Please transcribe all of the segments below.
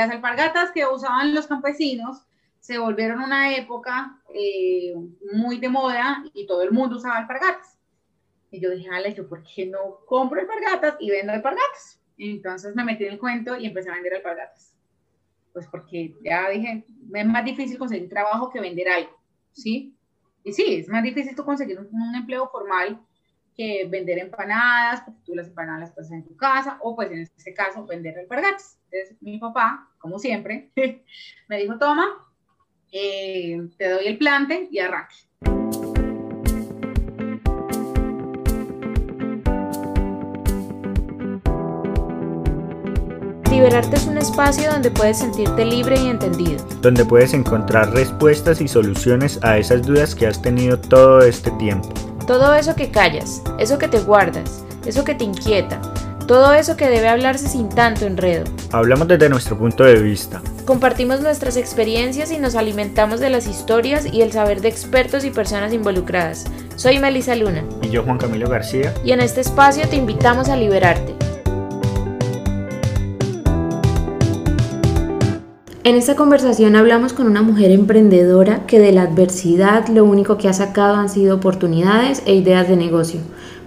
las alpargatas que usaban los campesinos se volvieron una época eh, muy de moda y todo el mundo usaba alpargatas. Y yo dije, Ale, ¿yo por qué no compro alpargatas y vendo alpargatas? Y entonces me metí en el cuento y empecé a vender alpargatas. Pues porque ya dije, es más difícil conseguir trabajo que vender algo, ¿sí? Y sí, es más difícil tú conseguir un, empleo formal que vender empanadas, porque tú las empanadas las pasas en tu casa, o pues en este caso vender alpargatas. Entonces mi papá, como siempre, me dijo, toma, eh, te doy el plante y arranque. Liberarte es un espacio donde puedes sentirte libre y entendido. Donde puedes encontrar respuestas y soluciones a esas dudas que has tenido todo este tiempo. Todo eso que callas, eso que te guardas, eso que te inquieta, todo eso que debe hablarse sin tanto enredo. Hablamos desde nuestro punto de vista. Compartimos nuestras experiencias y nos alimentamos de las historias y el saber de expertos y personas involucradas. Soy Melissa Luna. Y yo Juan Camilo García. Y en este espacio te invitamos a liberarte. En esta conversación hablamos con una mujer emprendedora que de la adversidad lo único que ha sacado han sido oportunidades e ideas de negocio.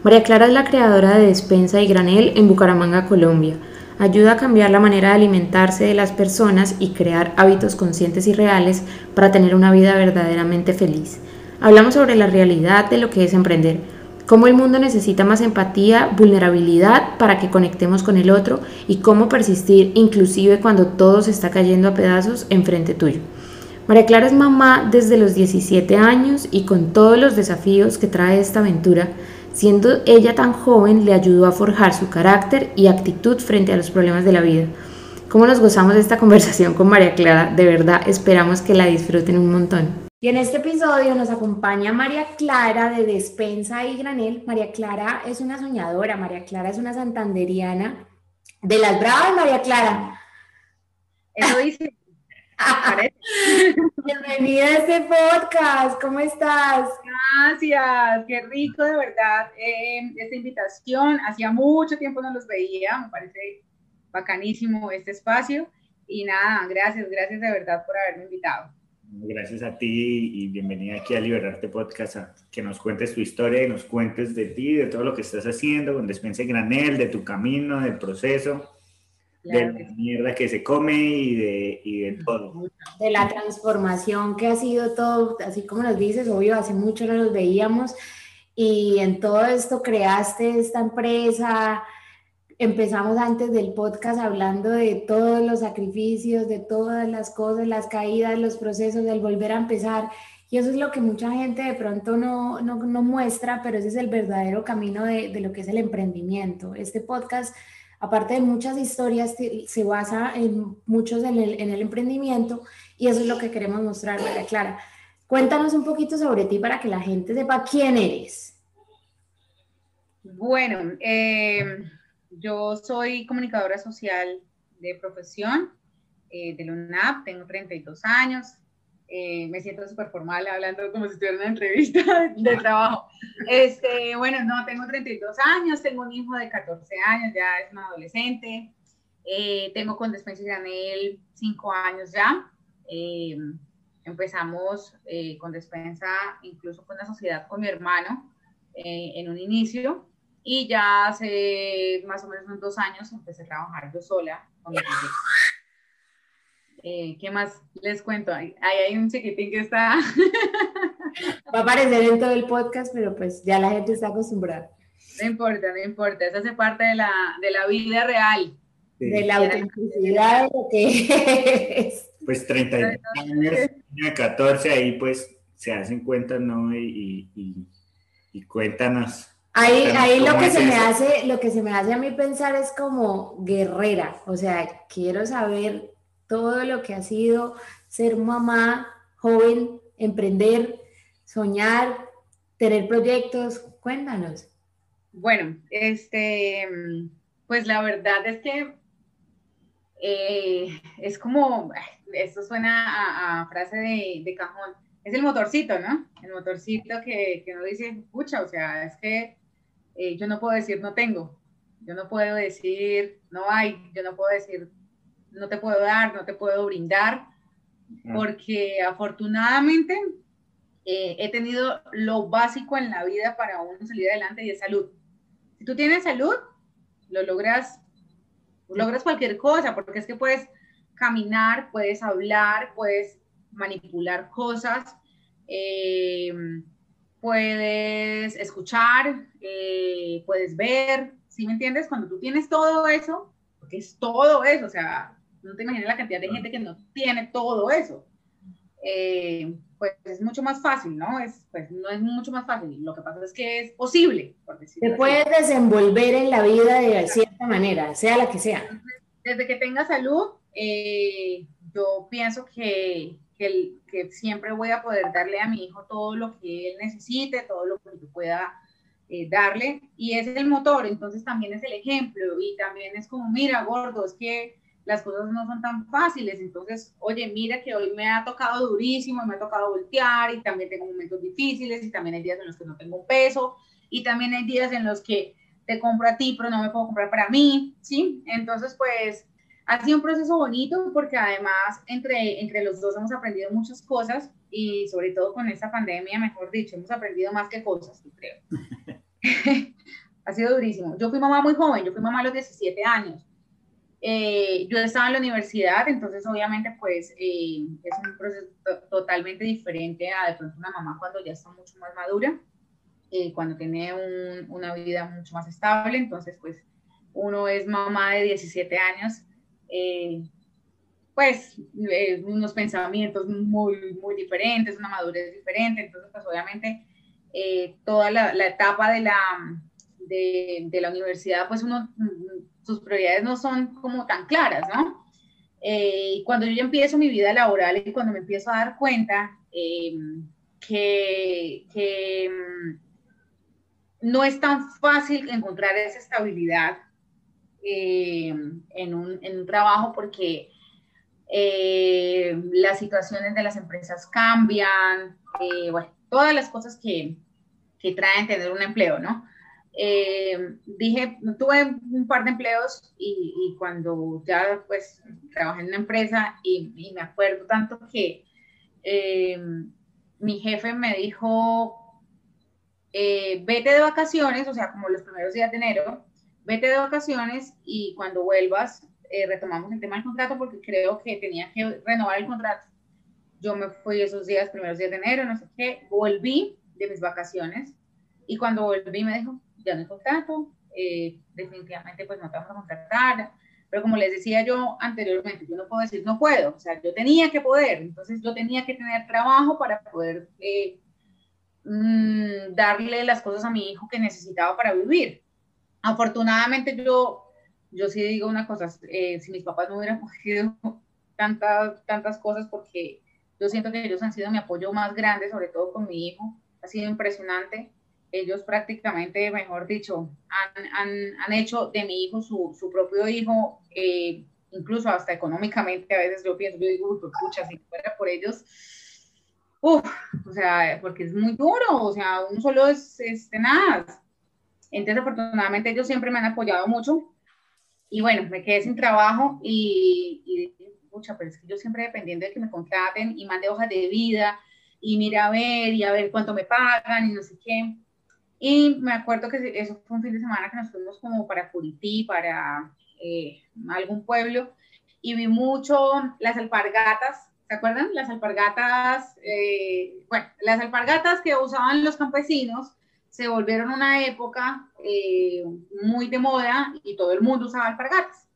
María Clara es la creadora de Despensa y Granel en Bucaramanga, Colombia. Ayuda a cambiar la manera de alimentarse de las personas y crear hábitos conscientes y reales para tener una vida verdaderamente feliz. Hablamos sobre la realidad de lo que es emprender cómo el mundo necesita más empatía, vulnerabilidad para que conectemos con el otro y cómo persistir inclusive cuando todo se está cayendo a pedazos enfrente tuyo. María Clara es mamá desde los 17 años y con todos los desafíos que trae esta aventura, siendo ella tan joven le ayudó a forjar su carácter y actitud frente a los problemas de la vida. ¿Cómo nos gozamos de esta conversación con María Clara? De verdad esperamos que la disfruten un montón. Y en este episodio nos acompaña María Clara de Despensa y Granel. María Clara es una soñadora, María Clara es una santanderiana de las bravas, María Clara. Eso dice. Bienvenida a este podcast, ¿cómo estás? Gracias, qué rico de verdad eh, esta invitación. Hacía mucho tiempo no los veía, me parece bacanísimo este espacio. Y nada, gracias, gracias de verdad por haberme invitado. Gracias a ti y bienvenida aquí a Liberarte Podcast, a que nos cuentes tu historia y nos cuentes de ti, de todo lo que estás haciendo con Despensa Granel, de tu camino, del proceso, de la mierda que se come y de, y de todo. De la transformación que ha sido todo, así como nos dices, obvio, hace mucho no nos veíamos y en todo esto creaste esta empresa, Empezamos antes del podcast hablando de todos los sacrificios, de todas las cosas, las caídas, los procesos, del volver a empezar. Y eso es lo que mucha gente de pronto no, no, no muestra, pero ese es el verdadero camino de, de, lo que es el emprendimiento. Este podcast, aparte de muchas historias, se basa en muchos en el, en el emprendimiento y eso es lo que queremos mostrar, María Clara. Cuéntanos un poquito sobre ti para que la gente sepa quién eres. Bueno, eh yo soy comunicadora social de profesión eh, de la UNAP, tengo 32 años, eh, me siento súper formal hablando como si estuviera en una entrevista de trabajo. Este, bueno, no, tengo 32 años, tengo un hijo de 14 años, ya es un adolescente, eh, tengo con Despensa y Granel 5 años ya. empezamos con Despensa, incluso con la sociedad con mi hermano en un inicio. Y ya hace más o menos unos dos años empecé a trabajar yo sola con mi eh, ¿Qué más les cuento? Ahí hay un chiquitín que está... Va a aparecer en todo el podcast, pero pues ya la gente está acostumbrada. No importa, no importa. Eso hace parte de la, de la vida real. De la autenticidad de lo que es. Pues 30 años, 14, ahí pues se hacen cuentas, ¿no? Y, y, y cuéntanos Ahí, ahí lo que se me hace, lo que se me hace a mí pensar es como guerrera, o sea, quiero saber todo lo que ha sido ser mamá, joven, emprender, soñar, tener proyectos, cuéntanos. Bueno, este, pues la verdad es que eh, es como, esto suena a, frase de, de, cajón, es el motorcito, ¿no? El motorcito que, que uno dice, pucha, o sea, es que yo no puedo decir no tengo, yo no puedo decir no hay, yo no puedo decir no te puedo dar, no te puedo brindar, porque afortunadamente eh, he tenido lo básico en la vida para uno salir adelante y es salud. Si tú tienes salud, lo logras, logras cualquier cosa, porque es que puedes caminar, puedes hablar, puedes manipular cosas, eh, puedes escuchar, eh, puedes ver, ¿sí me entiendes? Cuando tú tienes todo eso, porque es todo eso, o sea, no te imaginas la cantidad de gente que no tiene todo eso. Eh, pues es mucho más fácil, ¿no? Es, pues no es mucho más fácil, lo que pasa es que es posible. Por Te puedes desenvolver en la vida de cierta manera, sea la que sea. Desde que tenga salud, eh, yo pienso que, que, que, siempre voy a poder darle a mi hijo todo lo que él necesite, todo lo que yo pueda eh, darle, y es el motor, entonces también es el ejemplo, y también es como, mira, gordo, es que las cosas no son tan fáciles, entonces, oye, mira que hoy me ha tocado durísimo, me ha tocado voltear, y también tengo momentos difíciles, y también hay días en los que no tengo un peso, y también hay días en los que te compro a ti, pero no me puedo comprar para mí, ¿sí? Entonces, pues, ha sido un proceso bonito porque además entre, entre los dos hemos aprendido muchas cosas y sobre todo con esta pandemia, mejor dicho, hemos aprendido más que cosas, creo. ha sido durísimo. Yo fui mamá muy joven, yo fui mamá a los 17 años. Eh, yo estaba en la universidad, entonces obviamente pues eh, es un proceso totalmente diferente a de pronto una mamá cuando ya está mucho más madura, eh, cuando tiene una vida mucho más estable, entonces pues uno es mamá de 17 años eh, pues eh, unos pensamientos muy, muy diferentes, una madurez diferente, entonces pues obviamente eh, toda la, etapa de la, de, la universidad, pues uno, sus prioridades no son como tan claras, ¿no? y cuando yo ya empiezo mi vida laboral y cuando me empiezo a dar cuenta que, que no es tan fácil encontrar esa estabilidad eh, en, un, en, un, trabajo porque eh, las situaciones de las empresas cambian, eh, todas las cosas que, que, traen tener un empleo, ¿no? dije, tuve un par de empleos y, cuando ya pues trabajé en una empresa y me acuerdo tanto que mi jefe me dijo, vete de vacaciones, o sea, como los primeros días de enero, vete de vacaciones y cuando vuelvas eh, retomamos el tema del contrato porque creo que tenía que renovar el contrato. Yo me fui esos días, primeros días de enero, no sé qué, volví de mis vacaciones y cuando volví me dijo, ya no hay contrato, eh, definitivamente pues no te vamos a contratar, pero como les decía yo anteriormente, yo no puedo decir no puedo, o sea, yo tenía que poder, entonces yo tenía que tener trabajo para poder eh, mm, darle las cosas a mi hijo que necesitaba para vivir. Afortunadamente yo, yo sí digo una cosa, eh, si mis papás no hubieran cogido tantas, tantas cosas, porque yo siento que ellos han sido mi apoyo más grande, sobre todo con mi hijo, ha sido impresionante. Ellos prácticamente, mejor dicho, han, han, han hecho de mi hijo su, su propio hijo, eh, incluso hasta económicamente, a veces yo pienso, yo digo, pucha, si fuera por ellos, uff, o sea, porque es muy duro, o sea, uno solo es, es tenaz. Entonces, afortunadamente, ellos siempre me han apoyado mucho. Y bueno, me quedé sin trabajo y, y mucha, pero es que yo siempre dependiendo de que me contraten y mande hojas de vida y mira a ver y a ver cuánto me pagan y no sé qué. Y me acuerdo que eso fue un fin de semana que nos fuimos como para Curití, para eh, algún pueblo, y vi mucho las alpargatas, ¿se acuerdan? Las alpargatas, eh, bueno, las alpargatas que usaban los campesinos se volvieron una época eh, muy de moda y todo el mundo usaba alpargatas.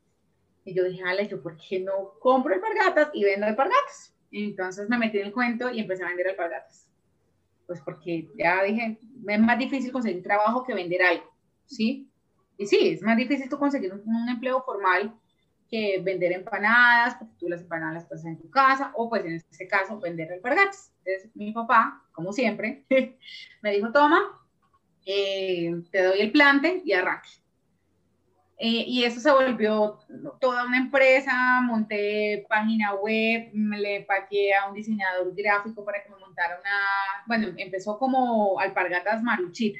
Y yo dije, Ale, ¿yo por qué no compro alpargatas y vendo alpargatas? Entonces me metí en el cuento y empecé a vender alpargatas. Pues porque ya dije, es más difícil conseguir trabajo que vender algo, ¿sí? Y sí, es más difícil tú conseguir un, empleo formal que vender empanadas, porque tú las empanadas las pasas en tu casa, o pues en este caso vender alpargatas. Entonces mi papá, como siempre, me dijo, toma, eh, te doy el plante y arranque. Eh, y eso se volvió toda una empresa, monté página web, le pagué a un diseñador gráfico para que me montara una, bueno, empezó como alpargatas maruchita.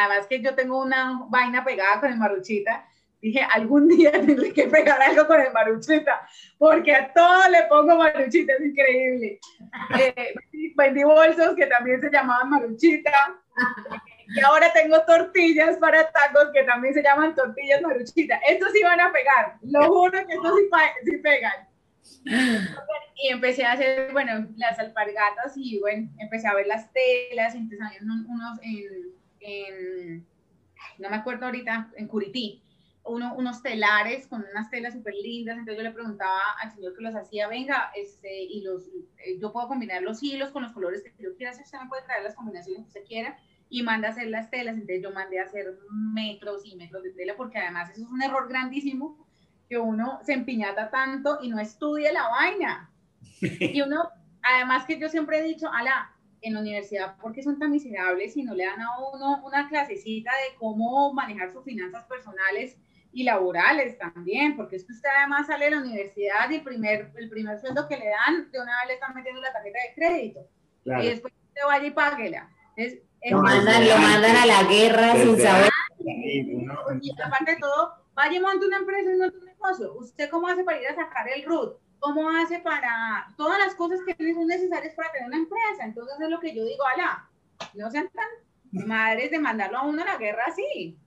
Además que yo tengo una vaina pegada con el maruchita, dije, algún día tendré que pegar algo con el maruchita, porque a todo le pongo maruchita, es increíble. Eh, vendí bolsos que también se llamaban maruchita, y ahora tengo tortillas para tacos que también se llaman tortillas maruchita. Estos sí van a pegar, lo juro que estos sí, pegan. Y empecé a hacer, bueno, las alpargatas y bueno, empecé a ver las telas, empecé a ver unos en no me acuerdo ahorita, en Curití uno, unos telares con unas telas súper lindas, entonces yo le preguntaba al señor que los hacía, venga, este, y los, eh, yo puedo combinar los hilos con los colores que yo quiera, si usted me puede traer las combinaciones que usted quiera, y manda a hacer las telas, entonces yo mandé a hacer metros y metros de tela, porque además eso es un error grandísimo, que uno se empiñata tanto y no estudia la vaina. Y uno, además que yo siempre he dicho, ala, en la universidad, ¿por qué son tan miserables si no le dan a uno una clasecita de cómo manejar sus finanzas personales y laborales también, porque es que usted además sale de la universidad y el primer, el primer sueldo que le dan, de una vez le están metiendo la tarjeta de crédito. Y después usted vaya y páguela. Es, lo, mandan, lo mandan a la guerra sin saber. Y aparte de todo, vaya y monte una empresa y monte un negocio. ¿Usted cómo hace para ir a sacar el RUT? ¿Cómo hace para todas las cosas que son necesarias para tener una empresa? Entonces es lo que yo digo, ala, no sean tan madres de mandarlo a uno a la guerra así.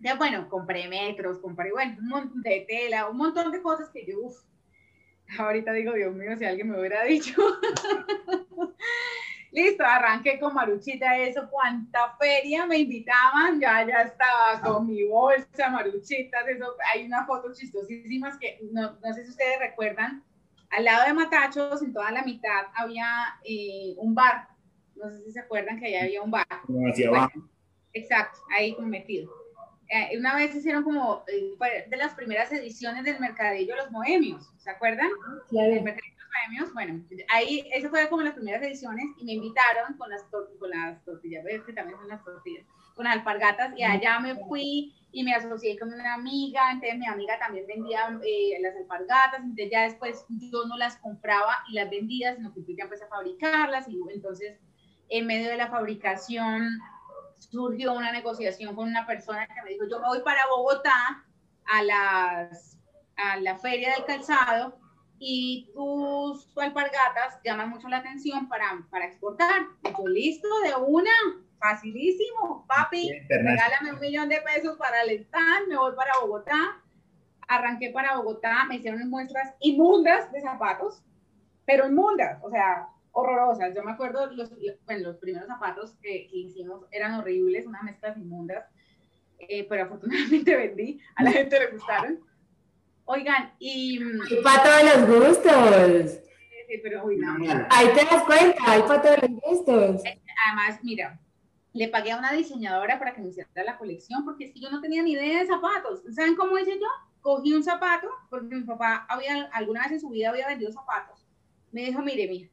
Ya, bueno, compré metros, compré, bueno, un montón de tela, un montón de cosas que yo, uff, ahorita digo, Dios mío, si alguien me hubiera dicho. Listo, arranqué con Maruchita, eso, cuánta feria me invitaban, ya, ya estaba con mi bolsa, Maruchitas, eso, hay unas fotos chistosísimas que no, no sé si ustedes recuerdan, al lado de Matachos, en toda la mitad, había eh, un bar, no sé si se acuerdan que allá había un bar. hacia abajo. Exacto, ahí como metido. Eh, una vez hicieron como eh, de las primeras ediciones del Mercadillo Los Bohemios, ¿se acuerdan? Claro. El Mercadillo Bohemios, bueno, ahí, eso fue como las primeras ediciones y me invitaron con las, con las tortillas, que también son las tortillas, con alpargatas y allá me fui y me asocié con una amiga, entonces mi amiga también vendía eh, las alpargatas, entonces ya después yo no las compraba y las vendía, sino que ya empecé a fabricarlas y entonces en medio de la fabricación surgió una negociación con una persona que me dijo, yo me voy para Bogotá a, las, a la feria del calzado y tus alpargatas llaman mucho la atención para, para exportar. Yo, listo, de una, facilísimo, papi, regálame un millón de pesos para el stand, me voy para Bogotá. Arranqué para Bogotá, me hicieron muestras inmundas de zapatos, pero inmundas, o sea, horrorosas. Yo me acuerdo, los, bueno, los primeros zapatos que, hicimos eran horribles, unas mezclas inmundas, eh, pero afortunadamente vendí, a la gente le gustaron. Oigan, y... Hay para todos los gustos. Sí, pero uy, no. Ahí te das cuenta, hay para todos los gustos. Eh, además, mira, le pagué a una diseñadora para que me hiciera la colección, porque es que yo no tenía ni idea de zapatos. ¿Saben cómo hice yo? Cogí un zapato, porque mi papá había, alguna vez en su vida había vendido zapatos. Me dijo, mire, mira,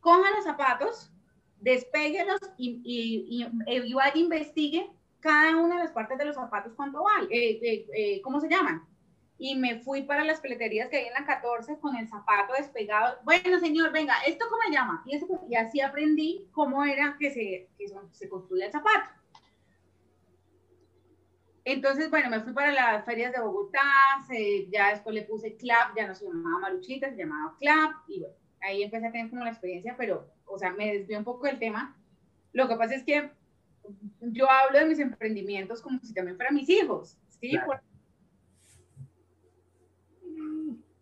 coja los zapatos, despéguelos y, y, y, vaya investigue cada una de las partes de los zapatos cuánto vale, eh, eh, eh, ¿cómo se llaman? Y me fui para las peleterías que hay en la 14 con el zapato despegado. Bueno, señor, venga, ¿esto cómo se llama? Y, eso, y así aprendí cómo era que se, que se construía el zapato. Entonces, bueno, me fui para las ferias de Bogotá, ya después le puse CLAP, ya no se llamaba Maruchita, se llamaba CLAP, y bueno, ahí empecé a tener como la experiencia, pero, o sea, me desvió un poco del tema. Lo que pasa es que yo hablo de mis emprendimientos como si también fueran mis hijos, ¿sí?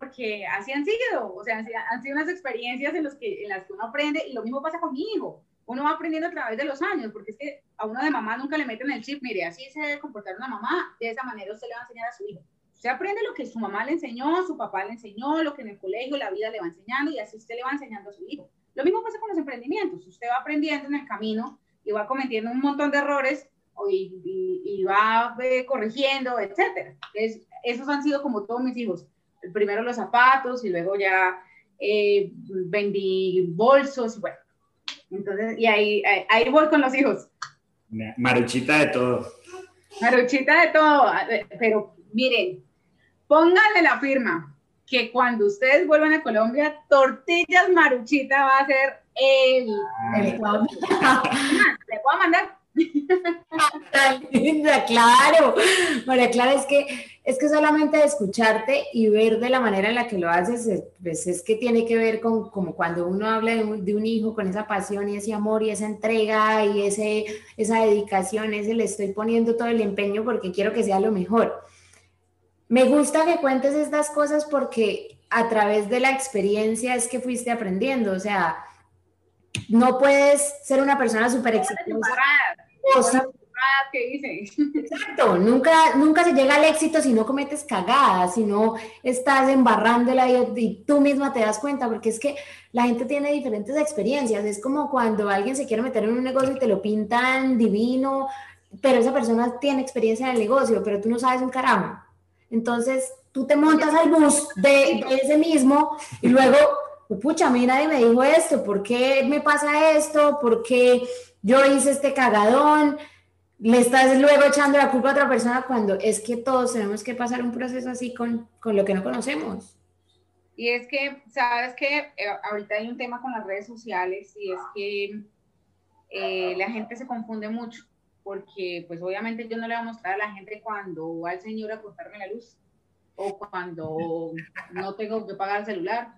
Porque así han sido, o sea, han sido unas experiencias en, los que, en las que uno aprende y lo mismo pasa con mi hijo. Uno va aprendiendo a través de los años, porque es que a uno de mamá nunca le meten el chip, mire, así se debe comportar una mamá, de esa manera usted le va a enseñar a su hijo. Usted aprende lo que su mamá le enseñó, su papá le enseñó, lo que en el colegio, la vida le va enseñando y así usted le va enseñando a su hijo. Lo mismo pasa con los emprendimientos. Usted va aprendiendo en el camino y va cometiendo un montón de errores y, va eh, corrigiendo, etc. esos han sido como todos mis hijos. Primero los zapatos y luego ya eh, vendí bolsos. Bueno, entonces, y ahí, ahí voy con los hijos. Maruchita de todo. Maruchita de todo, pero miren, Pónganle la firma que cuando ustedes vuelvan a Colombia, Tortillas Maruchita va a ser el... el le puedo mandar linda, claro. María Clara, es que, es que solamente escucharte y ver de la manera en la que lo haces, pues es que tiene que ver con como cuando uno habla de un, hijo con esa pasión y ese amor y esa entrega y ese, esa dedicación, ese le estoy poniendo todo el empeño porque quiero que sea lo mejor. Me gusta que cuentes estas cosas porque a través de la experiencia es que fuiste aprendiendo, o sea, no puedes ser una persona súper exitosa. Exacto, nunca, nunca se llega al éxito si no cometes cagadas, si no estás embarrándola y, y tú misma te das cuenta, porque es que la gente tiene diferentes experiencias. Es como cuando alguien se quiere meter en un negocio y te lo pintan divino, pero esa persona tiene experiencia en el negocio, pero tú no sabes un carajo. Entonces, tú te montas al bus de, de ese mismo y luego pucha, a mí nadie me dijo esto, ¿por qué me pasa esto? ¿Por qué yo hice este cagadón? Le estás luego echando la culpa a otra persona cuando es que todos tenemos que pasar un proceso así con, con lo que no conocemos. Y es que, sabes que eh, ahorita hay un tema con las redes sociales y es que eh, la gente se confunde mucho porque pues obviamente yo no le voy a mostrar a la gente cuando va el señor a cortarme la luz o cuando no tengo que pagar el celular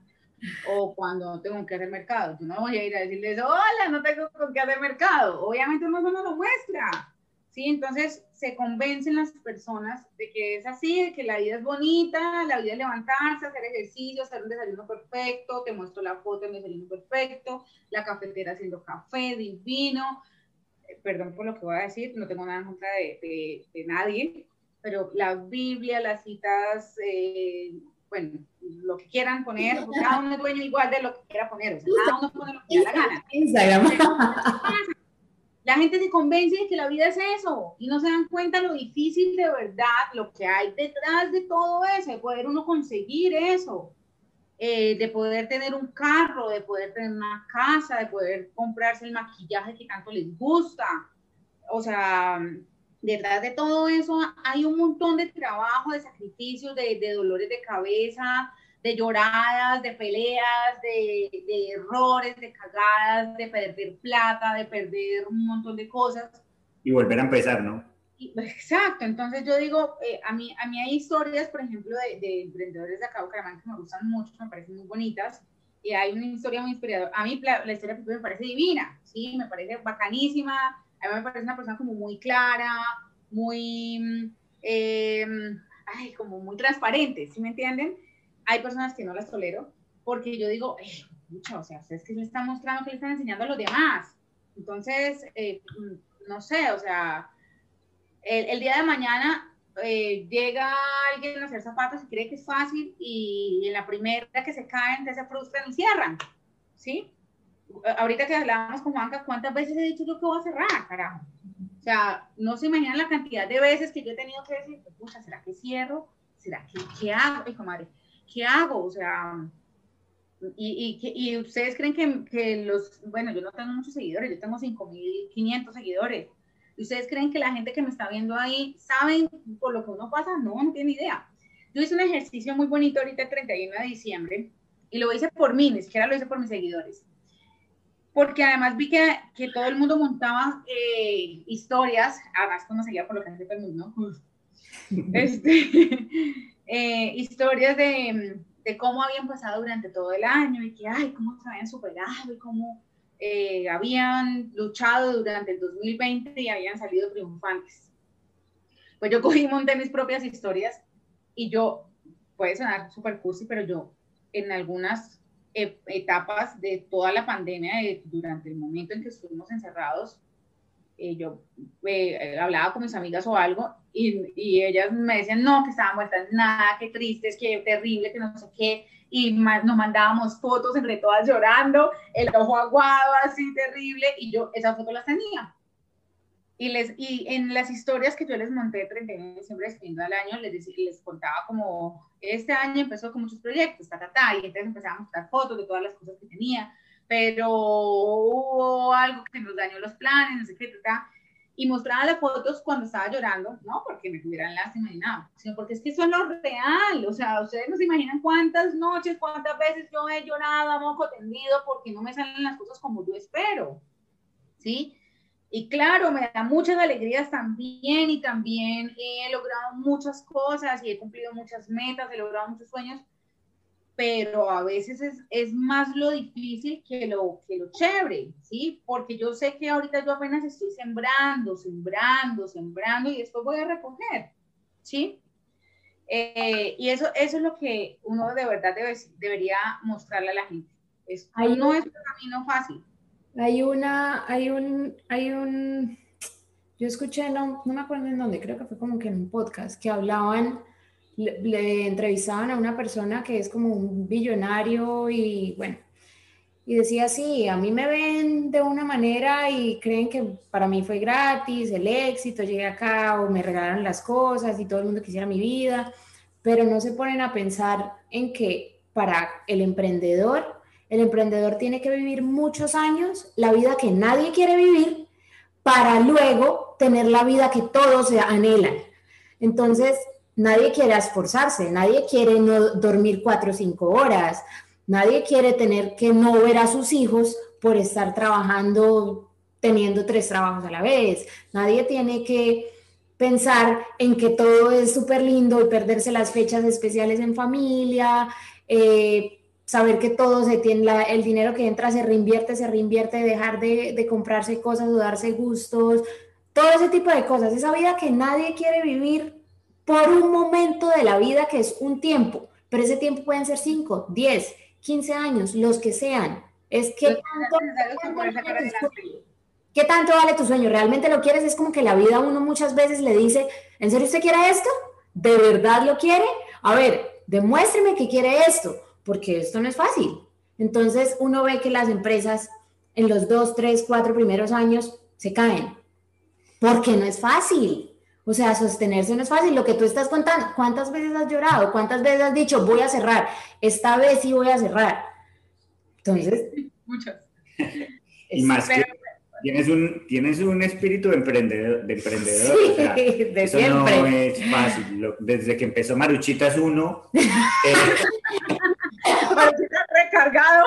o cuando tengo que hacer mercado. Yo no voy a ir a decirles, hola, no tengo que hacer mercado. Obviamente uno no lo muestra. ¿sí? Entonces se convencen las personas de que es así, de que la vida es bonita, la vida es levantarse, hacer ejercicio, hacer un desayuno perfecto, te muestro la foto del desayuno perfecto, la cafetera haciendo café divino. Eh, perdón por lo que voy a decir, no tengo nada en contra de, de, nadie, pero la Biblia, las citas eh, bueno, lo que quieran poner, pues cada uno es dueño igual de lo que quiera poner, o sea, cada uno pone lo que le da la gana. Instagram. La gente se convence de que la vida es eso y no se dan cuenta lo difícil de verdad, lo que hay detrás de todo eso, de poder uno conseguir eso, eh, de poder tener un carro, de poder tener una casa, de poder comprarse el maquillaje que tanto les gusta. O sea, detrás de todo eso hay un montón de trabajo, de sacrificios, de, dolores de cabeza, de lloradas, de peleas, de, errores, de cagadas, de perder plata, de perder un montón de cosas. Y volver a empezar, ¿no? exacto, entonces yo digo, eh, a, mí, a mí hay historias, por ejemplo, de, emprendedores de acá que me gustan mucho, me parecen muy bonitas, y hay una historia muy inspiradora. A mí la, la historia me parece divina, ¿sí? Me parece bacanísima, a mí me parece una persona como muy clara, muy, eh, ay, como muy transparente, ¿sí me entienden? Hay personas que no las tolero porque yo digo, mucho, o sea, ustedes que le están mostrando, que le están enseñando a los demás. Entonces, eh, no sé, o sea, el, día de mañana eh, llega alguien a hacer zapatos y cree que es fácil y en la primera que se caen, se frustran y cierran, ¿sí? Ahorita que hablábamos con Juanca, ¿cuántas veces he dicho yo que voy a cerrar, carajo? O sea, no se imaginan la cantidad de veces que yo he tenido que decir, pucha, ¿será que cierro? ¿Será que qué hago? Hijo madre, ¿qué hago? O sea, y, y, y ustedes creen que, que, los, bueno, yo no tengo muchos seguidores, yo tengo 5.500 seguidores. ¿Y ustedes creen que la gente que me está viendo ahí saben por lo que uno pasa? No, no tiene idea. Yo hice un ejercicio muy bonito ahorita el 31 de diciembre y lo hice por mí, ni siquiera lo hice por mis seguidores porque además vi que, que todo el mundo montaba eh, historias, además como seguía por lo que hace todo el mundo, este, eh, historias de, de, cómo habían pasado durante todo el año y que, ay, cómo se habían superado y cómo eh, habían luchado durante el 2020 y habían salido triunfantes. Pues yo cogí y monté mis propias historias y yo, puede sonar súper cursi, pero yo en algunas etapas de toda la pandemia, durante el momento en que estuvimos encerrados, eh, yo eh, hablaba con mis amigas o algo y, y, ellas me decían, no, que estaban vueltas nada, qué tristes, qué terrible, que no sé qué, y nos mandábamos fotos entre todas llorando, el ojo aguado así terrible, y yo esas fotos las tenía. Y, les, y en las historias que yo les monté 31 de diciembre, despidiendo al año, les, les contaba como, este año empezó con muchos proyectos, ta, ta, ta, y entonces empezaba a mostrar fotos de todas las cosas que tenía, pero hubo algo que nos dañó los planes, no sé qué, ta, y mostraba las fotos cuando estaba llorando, no porque me tuvieran lástima ni nada, sino porque es que eso es lo real, o sea, ustedes no se imaginan cuántas noches, cuántas veces yo he llorado a moco tendido porque no me salen las cosas como yo espero, ¿sí? Y claro, me da muchas alegrías también y también he logrado muchas cosas y he cumplido muchas metas, he logrado muchos sueños, pero a veces es, es más lo difícil que lo, que lo chévere, ¿sí? Porque yo sé que ahorita yo apenas estoy sembrando, sembrando, sembrando y después voy a recoger, ¿sí? Eh, y eso, eso es lo que uno de verdad debe, debería mostrarle a la gente. Es, no es un camino fácil. Hay una, hay un, hay un, yo escuché, no, no me acuerdo en dónde, creo que fue como que en un podcast, que hablaban, le, entrevistaban a una persona que es como un billonario y bueno, y decía, sí, a mí me ven de una manera y creen que para mí fue gratis, el éxito, llegué acá o me regalaron las cosas y todo el mundo quisiera mi vida, pero no se ponen a pensar en que para el emprendedor el emprendedor tiene que vivir muchos años, la vida que nadie quiere vivir, para luego tener la vida que todos anhelan. Entonces, nadie quiere esforzarse, nadie quiere no dormir cuatro o cinco horas, nadie quiere tener que no ver a sus hijos por estar trabajando, teniendo tres trabajos a la vez, nadie tiene que pensar en que todo es súper lindo y perderse las fechas especiales en familia, eh, saber que todo se tiene, el dinero que entra se reinvierte, se reinvierte, dejar de, comprarse cosas o darse gustos, todo ese tipo de cosas, esa vida que nadie quiere vivir por un momento de la vida que es un tiempo, pero ese tiempo pueden ser 5, 10, 15 años, los que sean. Es que ¿Qué tanto vale tu sueño? ¿Realmente lo quieres? Es como que la vida uno muchas veces le dice, ¿en serio usted quiere esto? ¿De verdad lo quiere? A ver, demuéstreme que quiere esto porque esto no es fácil. Entonces uno ve que las empresas en los dos, tres, cuatro primeros años se caen, porque no es fácil. O sea, sostenerse no es fácil. Lo que tú estás contando, ¿cuántas veces has llorado? ¿Cuántas veces has dicho, voy a cerrar? Esta vez sí voy a cerrar. Entonces... Muchas. y más que tienes un, tienes un espíritu de emprendedor. De emprendedor sí, de eso siempre. no es fácil. Desde que empezó Maruchitas 1, eh, recargado.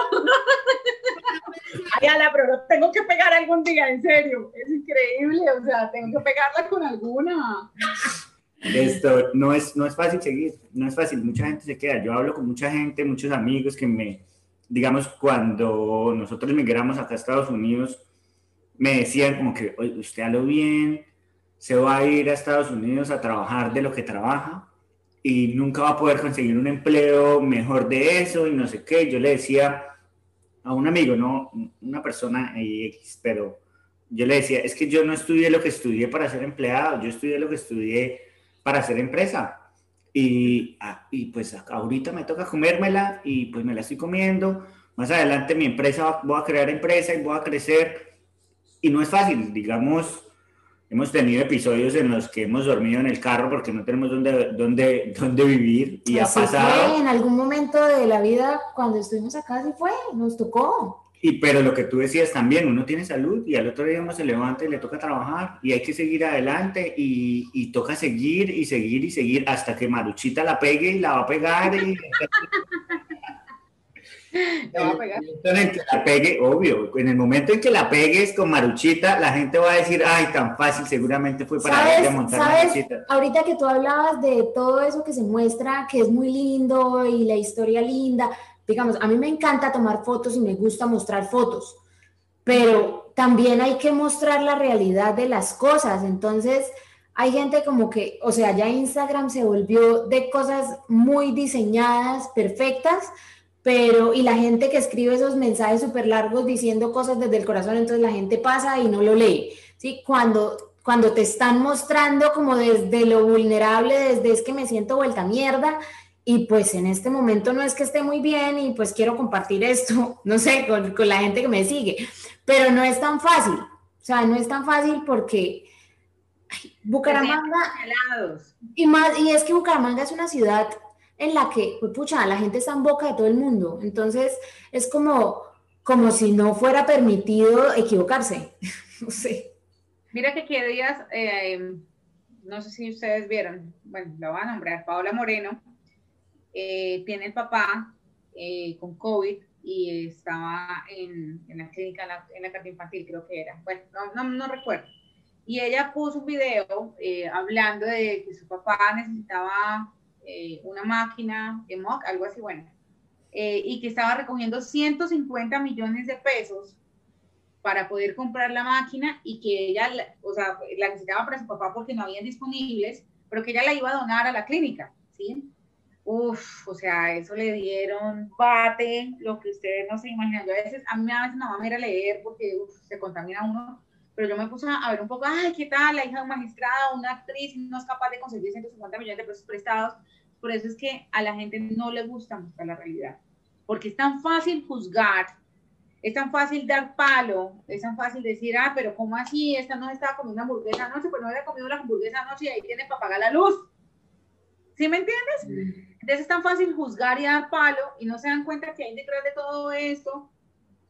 Ay, pero tengo que pegar algún día, en serio. Es increíble, o sea, tengo que pegarla con alguna. Esto no es, no es fácil seguir, no es fácil, mucha gente se queda. Yo hablo con mucha gente, muchos amigos que me, digamos, cuando nosotros migramos acá a Estados Unidos, me decían como que, oye, usted lo bien, se va a ir a Estados Unidos a trabajar de lo que trabaja y nunca va a poder conseguir un empleo mejor de eso y no sé qué. Yo le decía a un amigo, no una persona X, pero yo le decía, es que yo no estudié lo que estudié para ser empleado, yo estudié lo que estudié para hacer empresa. Y, ah, y pues ahorita me toca comérmela y pues me la estoy comiendo. Más adelante mi empresa, voy a crear empresa y voy a crecer. Y no es fácil, digamos, hemos tenido episodios en los que hemos dormido en el carro porque no tenemos dónde, dónde, dónde vivir y ha pasado. Fue, en algún momento de la vida, cuando estuvimos acá, sí fue, nos tocó. Y pero lo que tú decías también, uno tiene salud y al otro día uno se levanta y le toca trabajar y hay que seguir adelante y, y toca seguir y seguir y seguir hasta que Maruchita la pegue y la va a pegar. Y... En que la pegue, obvio, en el momento en que la pegues con Maruchita, la gente va a decir, ay, tan fácil, seguramente fue para ella montar Maruchita. Ahorita que tú hablabas de todo eso que se muestra, que es muy lindo y la historia linda, digamos, a mí me encanta tomar fotos y me gusta mostrar fotos, pero también hay que mostrar la realidad de las cosas, entonces hay gente como que, o sea, ya Instagram se volvió de cosas muy diseñadas, perfectas, pero y la gente que escribe esos mensajes súper largos diciendo cosas desde el corazón, entonces la gente pasa y no lo lee, ¿sí? Cuando, cuando te están mostrando como desde lo vulnerable, desde es que me siento vuelta mierda, y pues en este momento no es que esté muy bien y pues quiero compartir esto, no sé, con, con la gente que me sigue, pero no es tan fácil, o sea, no es tan fácil porque... Bucaramanga y más y es que Bucaramanga es una ciudad en la que, pues, pucha, la gente está en boca de todo el mundo. Entonces, es como, como si no fuera permitido equivocarse. no sé. Mira que qué días, eh, no sé si ustedes vieron, bueno, lo van a nombrar, Paola Moreno, eh, tiene el papá eh, con COVID y estaba en, en la clínica, en la, en la carta infantil, creo que era. Bueno, no, no, no recuerdo. Y ella puso un video eh, hablando de que su papá necesitaba eh, una máquina de algo así, bueno, eh, y que estaba recogiendo 150 millones de pesos para poder comprar la máquina y que ella, o sea, la necesitaba para su papá porque no habían disponibles, pero que ella la iba a donar a la clínica, ¿sí? Uf, o sea, eso le dieron bate, lo que ustedes no se imaginan. Yo a veces, a mí a veces no me a leer porque se contamina uno, pero yo me puse a ver un poco, ay, ¿qué tal? La hija de un magistrado, una actriz, no es capaz de conseguir 150 millones de pesos prestados. Por eso es que a la gente no le gusta mostrar la realidad, porque es tan fácil juzgar, es tan fácil dar palo, es tan fácil decir, ah, pero ¿cómo así? Esta no estaba comiendo hamburguesa anoche, pues no había comido la hamburguesa anoche y ahí tiene para pagar la luz. ¿Sí me entiendes? Entonces es tan fácil juzgar y dar palo y no se dan cuenta que hay detrás de todo esto.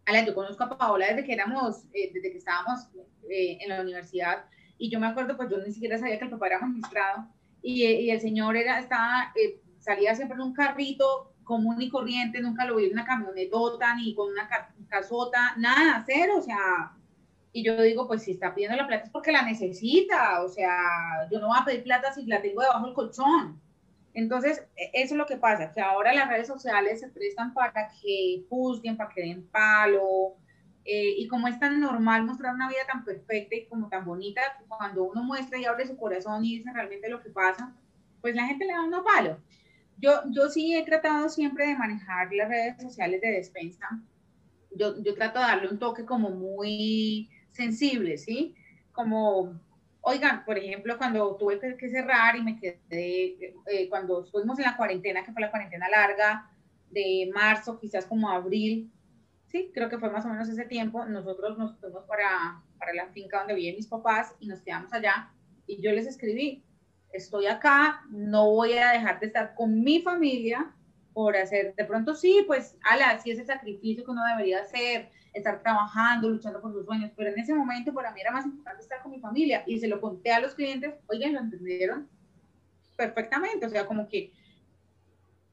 Ala, yo conozco a Paola desde que éramos, eh, desde que estábamos eh, en la universidad. Y yo me acuerdo, pues yo ni siquiera sabía que el papá era magistrado. Y, y el señor era, estaba, eh, salía siempre en un carrito común y corriente, nunca lo vi en una camionetota ni con una casota, nada, cero, o sea, y yo digo, pues si está pidiendo la plata es porque la necesita, o sea, yo no voy a pedir plata si la tengo debajo del colchón. Entonces, e, eso es lo que pasa, que ahora las redes sociales se prestan para que juzguen, para que den palo, eh, y como es tan normal mostrar una vida tan perfecta y como tan bonita, cuando uno muestra y abre su corazón y dice realmente lo que pasa, pues la gente le da uno palo. Yo, yo sí he tratado siempre de manejar las redes sociales de despensa. Yo, yo trato de darle un toque como muy sensible, ¿sí? Como Oigan, por ejemplo, cuando tuve que, cerrar y me quedé, eh, cuando estuvimos en la cuarentena, que fue la cuarentena larga, de marzo, quizás como abril, sí, creo que fue más o menos ese tiempo, nosotros nos fuimos para, para la finca donde viven mis papás y nos quedamos allá y yo les escribí, estoy acá, no voy a dejar de estar con mi familia por hacer, de pronto sí, pues, ala, sí es el sacrificio que uno debería hacer, estar trabajando, luchando por sus sueños, pero en ese momento para mí era más importante estar con mi familia y se lo conté a los clientes, oigan, lo entendieron perfectamente, o sea, como que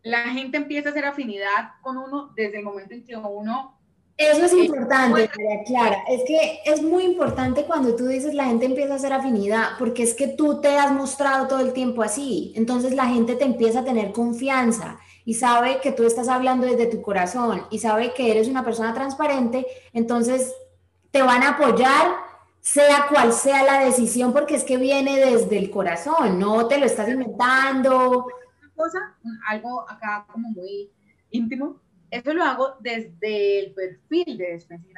la gente empieza a hacer afinidad con uno desde el momento en que uno... Eso es importante, María Clara. Es que es muy importante cuando tú dices la gente empieza a hacer afinidad, porque es que tú te has mostrado todo el tiempo así. Entonces la gente te empieza a tener confianza y sabe que tú estás hablando desde tu corazón y sabe que eres una persona transparente, entonces te van a apoyar sea cual sea la decisión, porque es que viene desde el corazón, no te lo estás inventando. Una cosa, algo acá como muy íntimo, eso lo hago desde el perfil de Despensa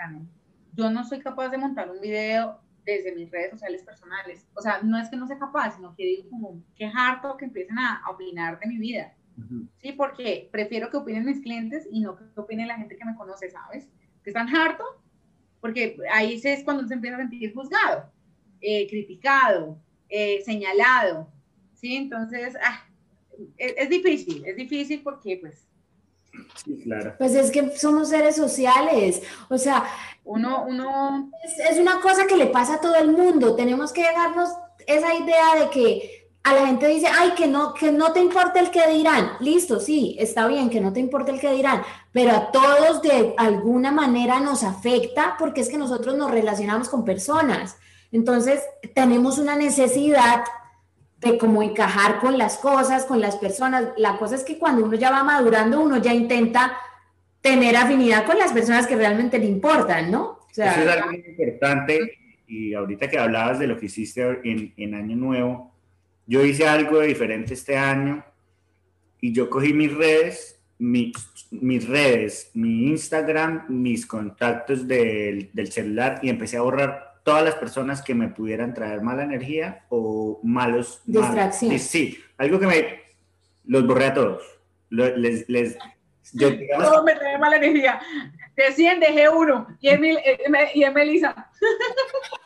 Yo no soy capaz de montar un video desde mis redes sociales personales. O sea, no es que no sea capaz, sino que digo como, qué harto que empiecen a opinar de mi vida. Sí, porque prefiero que opinen mis clientes y no que opine la gente que me conoce, ¿sabes? Que están harto, porque ahí es cuando se empieza a sentir juzgado, eh, criticado, eh, señalado, ¿sí? Entonces, ah, es, difícil, es difícil porque, pues... Sí, claro. Pues es que somos seres sociales, o sea, uno, uno... Es, es una cosa que le pasa a todo el mundo, tenemos que darnos esa idea de que a la gente dice, ay, que no, que no te importa el que dirán. Listo, sí, está bien que no te importe el que dirán, pero a todos de alguna manera nos afecta porque es que nosotros nos relacionamos con personas. Entonces, tenemos una necesidad de cómo encajar con las cosas, con las personas. La cosa es que cuando uno ya va madurando, uno ya intenta tener afinidad con las personas que realmente le importan, ¿no? Eso es algo muy importante y ahorita que hablabas de lo que hiciste en, en Año Nuevo, yo hice algo de diferente este año y yo cogí mis redes, mis, mis redes, mi Instagram, mis contactos del, del celular y empecé a borrar todas las personas que me pudieran traer mala energía o malos... Distracciones. sí, algo que me... Los borré a todos. Les, les, yo, Todo me trae mala energía. De 100 dejé uno y es, eh, y es Melissa.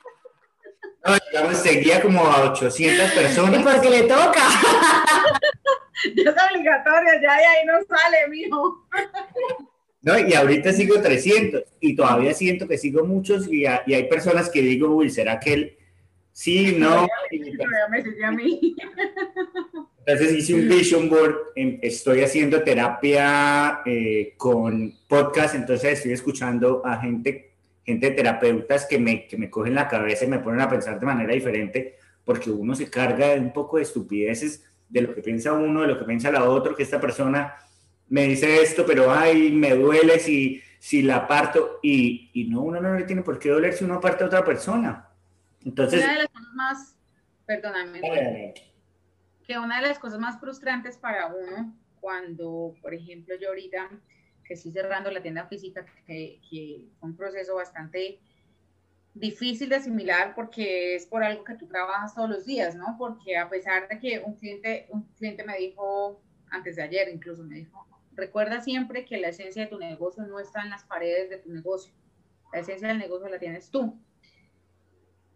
No, seguía como a 800 personas. porque le toca. ya es obligatorio, ya de ahí no sale, mijo. No, y ahorita sigo 300 y todavía siento que sigo muchos y, hay personas que digo, uy, ¿será que, Sí, no. Entonces hice un vision board, estoy haciendo terapia eh, con podcast, entonces estoy escuchando a gente, gente terapeutas que me, que me cogen la cabeza y me ponen a pensar de manera diferente, porque uno se carga de un poco de estupideces de lo que piensa uno, de lo que piensa la otra, que esta persona me dice esto, pero ay, me duele si, si la parto, y, y no, uno no le tiene por qué doler si uno parte a otra persona. Entonces, una de las cosas más, perdóname, que una de las cosas más frustrantes para uno cuando, por ejemplo, yo ahorita que estoy cerrando la tienda física, que, que fue un proceso bastante difícil de asimilar porque es por algo que tú trabajas todos los días, ¿no? Porque a pesar de que un cliente, un cliente me dijo, antes de ayer incluso me dijo, recuerda siempre que la esencia de tu negocio no está en las paredes de tu negocio, la esencia del negocio la tienes tú.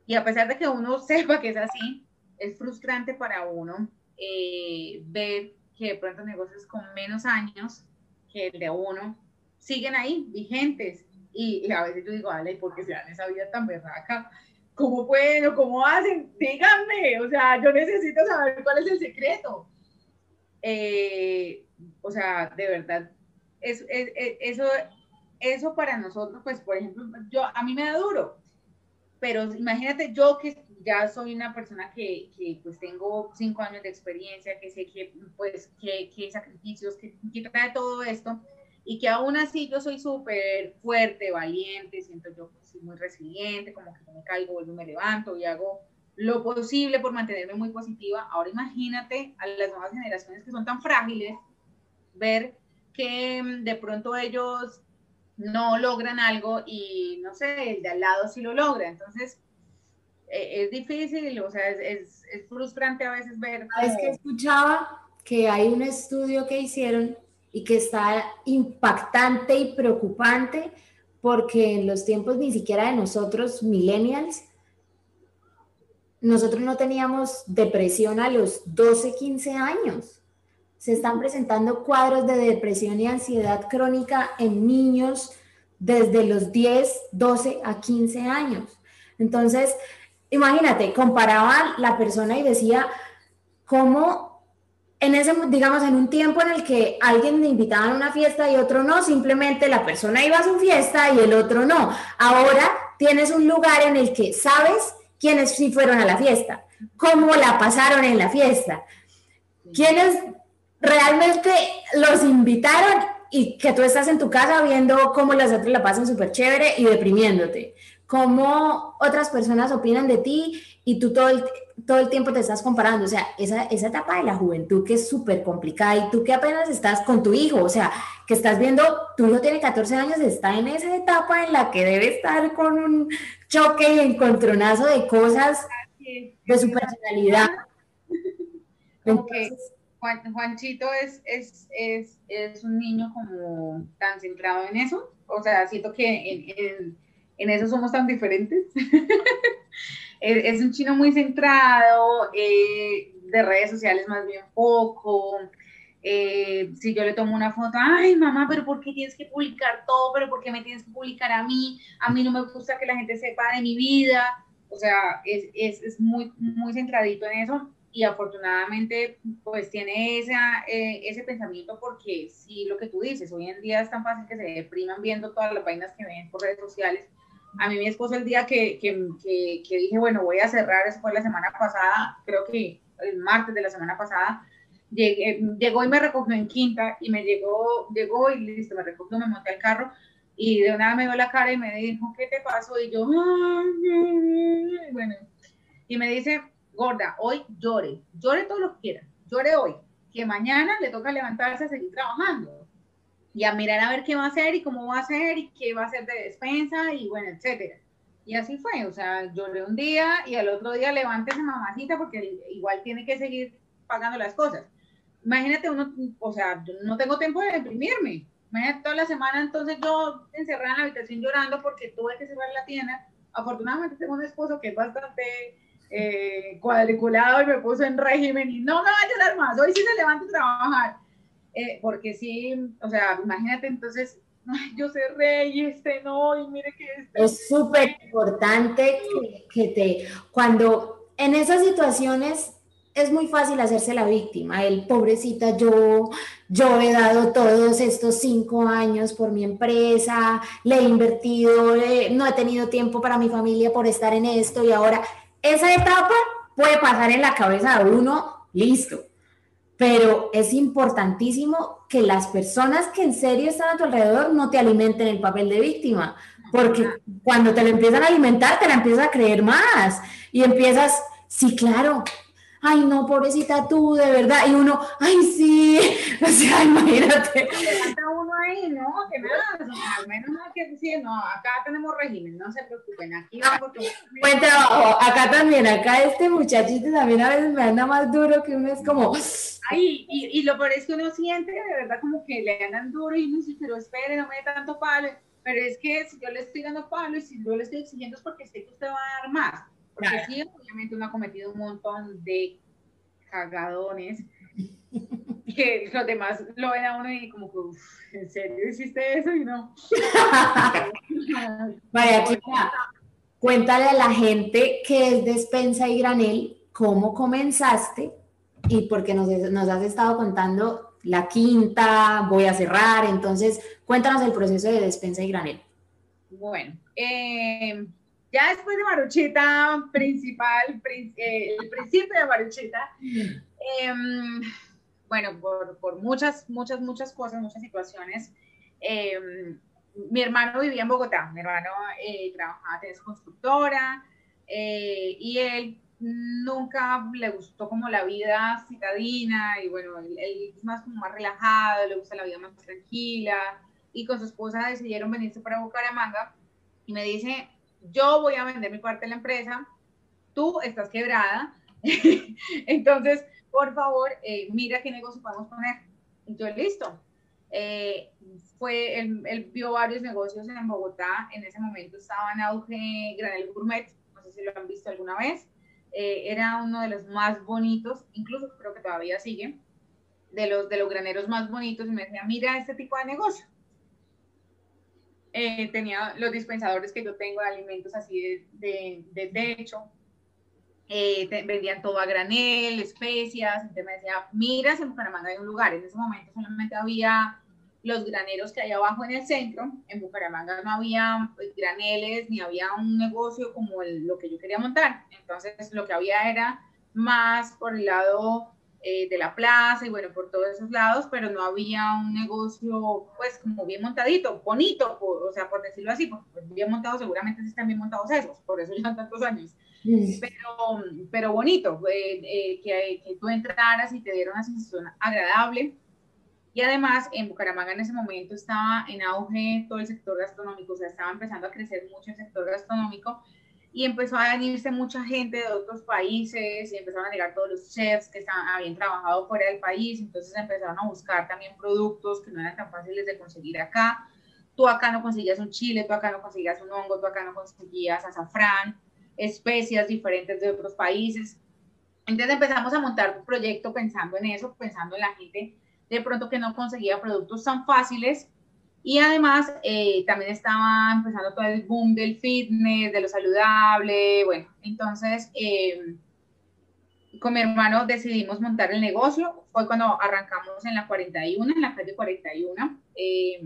Y a pesar de que uno sepa que es así, es frustrante para uno eh, ver que de pronto negocios con menos años que el de uno siguen ahí, vigentes. Y, a veces yo digo, Ale, ¿por qué se dan esa vida tan berraca? ¿Cómo pueden o cómo hacen? Díganme, o sea, yo necesito saber cuál es el secreto. Eh, o sea, de verdad, eso, eso, eso para nosotros, pues, por ejemplo, yo, a mí me da duro, pero imagínate yo que ya soy una persona que, que, pues tengo cinco años de experiencia, que sé que pues que, que sacrificios, que, que trae todo esto y que aún así yo soy súper fuerte, valiente, siento yo muy resiliente, como que me caigo, vuelvo me levanto y hago lo posible por mantenerme muy positiva. Ahora imagínate a las nuevas generaciones que son tan frágiles, ver que mm, de pronto ellos no logran algo y no sé, el de al lado sí lo logra. Entonces, es difícil, o sea, es, es, frustrante a veces ver. Es que escuchaba que hay un estudio que hicieron y que está impactante y preocupante porque en los tiempos ni siquiera de nosotros, millennials, nosotros no teníamos depresión a los 12, 15 años se están presentando cuadros de depresión y ansiedad crónica en niños desde los 10, 12 a 15 años. Entonces, imagínate, comparaban la persona y decía cómo en ese, digamos, en un tiempo en el que alguien le invitaba a una fiesta y otro no, simplemente la persona iba a su fiesta y el otro no. Ahora tienes un lugar en el que sabes quiénes sí fueron a la fiesta, cómo la pasaron en la fiesta, quiénes realmente los invitaron y que tú estás en tu casa viendo cómo las otras la pasan súper chévere y deprimiéndote, cómo otras personas opinan de ti y tú todo el, todo el tiempo te estás comparando. O sea, esa, esa etapa de la juventud que es súper complicada y tú que apenas estás con tu hijo, o sea, que estás viendo, tu hijo tiene 14 años, está en esa etapa en la que debe estar con un choque y encontronazo de cosas de su personalidad. Entonces, Juanchito es, es, es, es, un niño como tan centrado en eso, o sea, siento que en, eso somos tan diferentes. es, un chino muy centrado, eh, de redes sociales más bien poco. Eh, si yo le tomo una foto, ay mamá, pero ¿por qué tienes que publicar todo? ¿Pero por qué me tienes que publicar a mí? A mí no me gusta que la gente sepa de mi vida. O sea, es, es, es muy, muy centradito en eso y afortunadamente pues tiene esa, eh, ese pensamiento porque sí, lo que tú dices, hoy en día es tan fácil que se depriman viendo todas las vainas que ven por redes sociales. A mí mi esposo el día que, que, que, dije, bueno, voy a cerrar, eso fue la semana pasada, creo que el martes de la semana pasada, llegué, llegó y me recogió en Quinta y me llegó, llegó y listo, me recogió, me monté al carro y de una vez me dio la cara y me dijo, ¿qué te pasó? Y yo, bueno, y me dice, gorda, hoy llore, llore todo lo que quiera, llore hoy, que mañana le toca levantarse a seguir trabajando y a mirar a ver qué va a hacer y cómo va a hacer y qué va a hacer de despensa y bueno, etcétera. Y así fue, o sea, lloré un día y al otro día levántese mamacita porque igual tiene que seguir pagando las cosas. Imagínate uno, o sea, no tengo tiempo de deprimirme. Imagínate toda la semana entonces yo encerrada en la habitación llorando porque tuve que cerrar la tienda. Afortunadamente tengo un esposo que es bastante eh, cuadriculado y me puso en régimen y no me va a llorar más, hoy sí se levanta a trabajar. Eh, porque sí, o sea, imagínate entonces yo cerré y este no, y mire que este... Es súper importante que, te, cuando en esas situaciones es muy fácil hacerse la víctima, el pobrecita, yo, yo he dado todos estos cinco años por mi empresa, le he invertido, no he tenido tiempo para mi familia por estar en esto y ahora esa etapa puede pasar en la cabeza de uno, listo, pero es importantísimo que las personas que en serio están a tu alrededor no te alimenten el papel de víctima, porque cuando te lo empiezan a alimentar, te la empiezas a creer más y empiezas, sí, claro, ay no, pobrecita tú, de verdad, y uno, ay sí, o sea, imagínate. Uno ahí, ¿no? Que nada, al menos no hay que decir, no, acá tenemos régimen, no se preocupen, aquí vamos Buen trabajo, acá también, acá este muchachito también a veces me anda más duro que uno es como... Ay, y, y lo peor es que uno siente de verdad como que le andan duro y uno dice, pero espere, no me dé tanto palo, pero es que si yo le estoy dando palo y si yo le estoy exigiendo es porque sé que usted va a dar más porque sí, obviamente uno ha cometido un montón de cagadones que los demás lo ven a uno y como que, ¿en serio hiciste eso? Y no. Vaya, cuéntale a la gente qué es despensa y granel, cómo comenzaste y porque nos, has estado contando la quinta, voy a cerrar, entonces cuéntanos el proceso de despensa y granel. Bueno, eh, ya después de Maruchita principal, eh, el principio de Maruchita, em, bueno, por, por, muchas, muchas, muchas cosas, muchas situaciones, em, mi hermano vivía en Bogotá, mi hermano eh, trabajaba en constructora eh, y él nunca le gustó como la vida citadina y bueno, él, es más como más relajado, le gusta la vida más tranquila y con su esposa decidieron venirse para Bucaramanga y me dice, yo voy a vender mi parte de la empresa, tú estás quebrada, entonces, por favor, eh, mira qué negocio podemos poner. Y yo, listo. Eh, fue, él, vio varios negocios en Bogotá, en ese momento estaba en auge Granel Gourmet, no sé si lo han visto alguna vez, eh, era uno de los más bonitos, incluso creo que todavía sigue, de los, de los graneros más bonitos, y me decía, mira este tipo de negocio. Eh, tenía los dispensadores que yo tengo de alimentos así de, de, techo, eh, vendían todo a granel, especias, entonces me decía, mira, en Bucaramanga hay un lugar, en ese momento solamente había los graneros que hay abajo en el centro, en Bucaramanga no había pues, graneles, ni había un negocio como lo que yo quería montar, entonces lo que había era más por el lado eh, de la plaza y bueno, por todos esos lados, pero no había un negocio pues como bien montadito, bonito, o sea, por decirlo así, porque pues, bien montado seguramente sí están bien montados esos, por eso llevan tantos años, pero, pero bonito, eh, eh, que, que tú entraras y te diera una sensación agradable. Y además en Bucaramanga en ese momento estaba en auge todo el sector gastronómico, o sea, estaba empezando a crecer mucho el sector gastronómico y empezó a venirse mucha gente de otros países y empezaron a llegar todos los chefs que estaban, habían trabajado fuera del país, entonces empezaron a buscar también productos que no eran tan fáciles de conseguir acá. Tú acá no conseguías un chile, tú acá no conseguías un hongo, tú acá no conseguías azafrán, especias diferentes de otros países. Entonces empezamos a montar un proyecto pensando en eso, pensando en la gente de pronto que no conseguía productos tan fáciles y además, eh, también estaba empezando todo el boom del fitness, de lo saludable. Bueno, entonces, eh, con mi hermano decidimos montar el negocio. Fue cuando arrancamos en la 41, en la calle 41. Eh,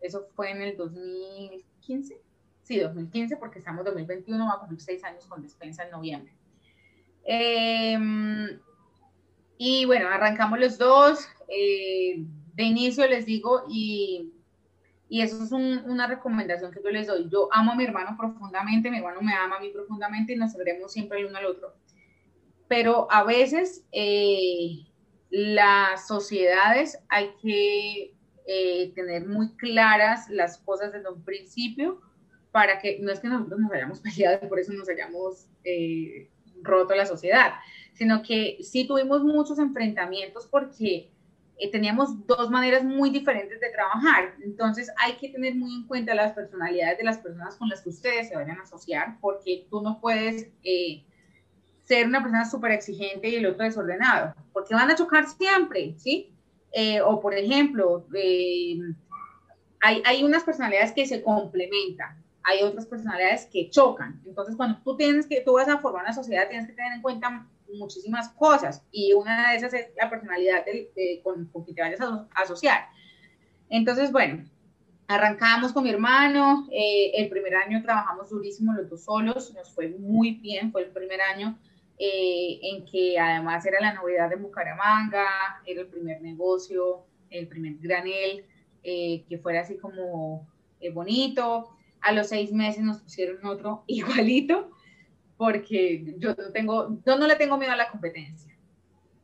eso fue en el 2015. Sí, 2015, porque estamos en 2021, va a cumplir seis años con despensa en noviembre. y bueno, arrancamos los dos. De inicio les digo, y y eso es una recomendación que yo les doy. Yo amo a mi hermano profundamente, mi hermano me ama a mí profundamente y nos veremos siempre el uno al otro. Pero a veces eh, las sociedades hay que eh, tener muy claras las cosas desde un principio para que no es que nosotros nos hayamos peleado y por eso nos hayamos eh, roto la sociedad, sino que sí tuvimos muchos enfrentamientos porque eh, teníamos dos maneras muy diferentes de trabajar. Entonces hay que tener muy en cuenta las personalidades de las personas con las que ustedes se vayan a asociar, porque tú no puedes eh, ser una persona súper exigente y el otro desordenado, porque van a chocar siempre, ¿sí? Eh, o por ejemplo, hay, hay unas personalidades que se complementan, hay otras personalidades que chocan. Entonces, cuando tú tienes que, tú vas a formar una sociedad, tienes que tener en cuenta muchísimas cosas y una de esas es la personalidad con, con, que te vayas a asociar. Entonces, bueno, arrancamos con mi hermano, eh, el primer año trabajamos durísimo los dos solos, nos fue muy bien, fue el primer año eh, en que además era la novedad de Bucaramanga, era el primer negocio, el primer granel, eh, que fuera así como bonito. A los seis meses nos pusieron otro igualito, porque yo tengo, yo no le tengo miedo a la competencia,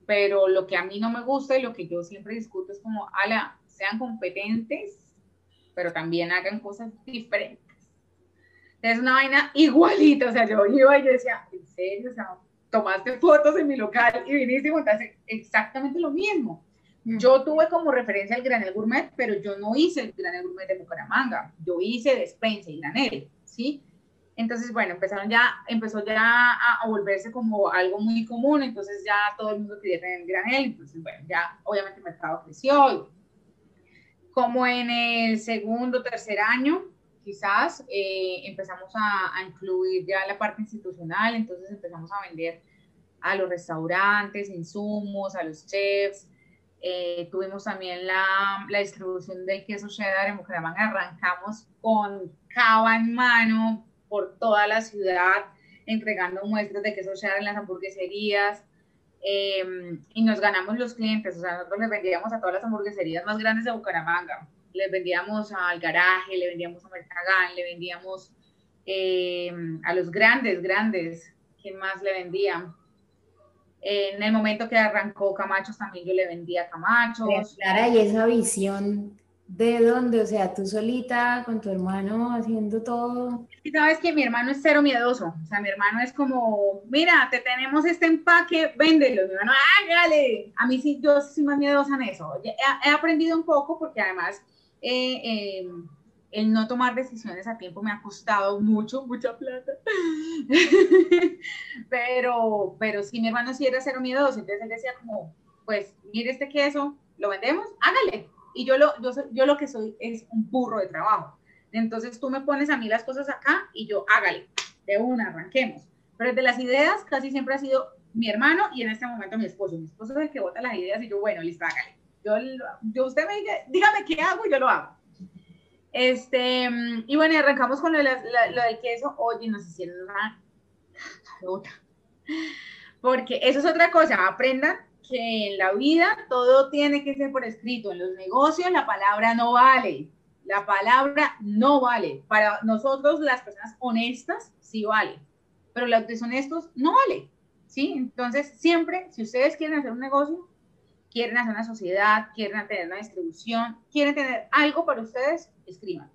pero lo que a mí no me gusta y lo que yo siempre discuto es como, ala, sean competentes, pero también hagan cosas diferentes. Es una vaina igualita, o sea, yo iba y yo decía, ¿en serio? O sea, tomaste fotos en mi local y viniste y montaste exactamente lo mismo. Yo tuve como referencia el granel gourmet, pero yo no hice el granel gourmet de Bucaramanga, yo hice despensa y granel, ¿sí? Entonces, bueno, empezaron ya, empezó ya a, volverse como algo muy común, entonces ya todo el mundo quería tener granel, entonces, bueno, ya obviamente el mercado creció. Como en el segundo, tercer año, quizás eh, empezamos a, a, incluir ya la parte institucional, entonces empezamos a vender a los restaurantes, insumos, a los chefs. Eh, tuvimos también la, la, distribución del queso cheddar en Bucaramanga. Arrancamos con cava en mano, por toda la ciudad entregando muestras de queso cheddar en las hamburgueserías em, y nos ganamos los clientes, o sea, nosotros les vendíamos a todas las hamburgueserías más grandes de Bucaramanga, les vendíamos al garaje, le vendíamos a Mercagán, le vendíamos em, a los grandes, grandes, ¿quién más le vendía? En el momento que arrancó Camachos también yo le vendía a Camachos. Clara, y esa visión ¿De dónde? O sea, tú solita con tu hermano haciendo todo. Y sabes que mi hermano es cero miedoso. O sea, mi hermano es como, mira, te tenemos este empaque, véndelo. Mi hermano, hágale. A mí sí, yo soy más miedosa en eso. He, aprendido un poco porque además eh, eh, el no tomar decisiones a tiempo me ha costado mucho, mucha plata. pero, pero sí, mi hermano sí era cero miedoso. Entonces él decía como, pues, mire este queso, ¿lo vendemos? Hágale y yo lo, yo, yo lo que soy es un burro de trabajo. Entonces tú me pones a mí las cosas acá y yo hágale, de una, arranquemos. Pero de las ideas casi siempre ha sido mi hermano y en este momento mi esposo. Mi esposo es el que vota las ideas y yo, bueno, listo, hágale. Yo, yo usted me diga, dígame qué hago y yo lo hago. Este, y bueno, arrancamos con lo, lo del queso. Oye, nos hicieron una Porque eso es otra cosa, aprendan en la vida todo tiene que ser por escrito. En los negocios la palabra no vale. La palabra no vale. Para nosotros, las personas honestas, sí vale. Pero los deshonestos no vale. ¿Sí? Entonces, siempre, si ustedes quieren hacer un negocio, quieren hacer una sociedad, quieren tener una distribución, quieren tener algo para ustedes, escriban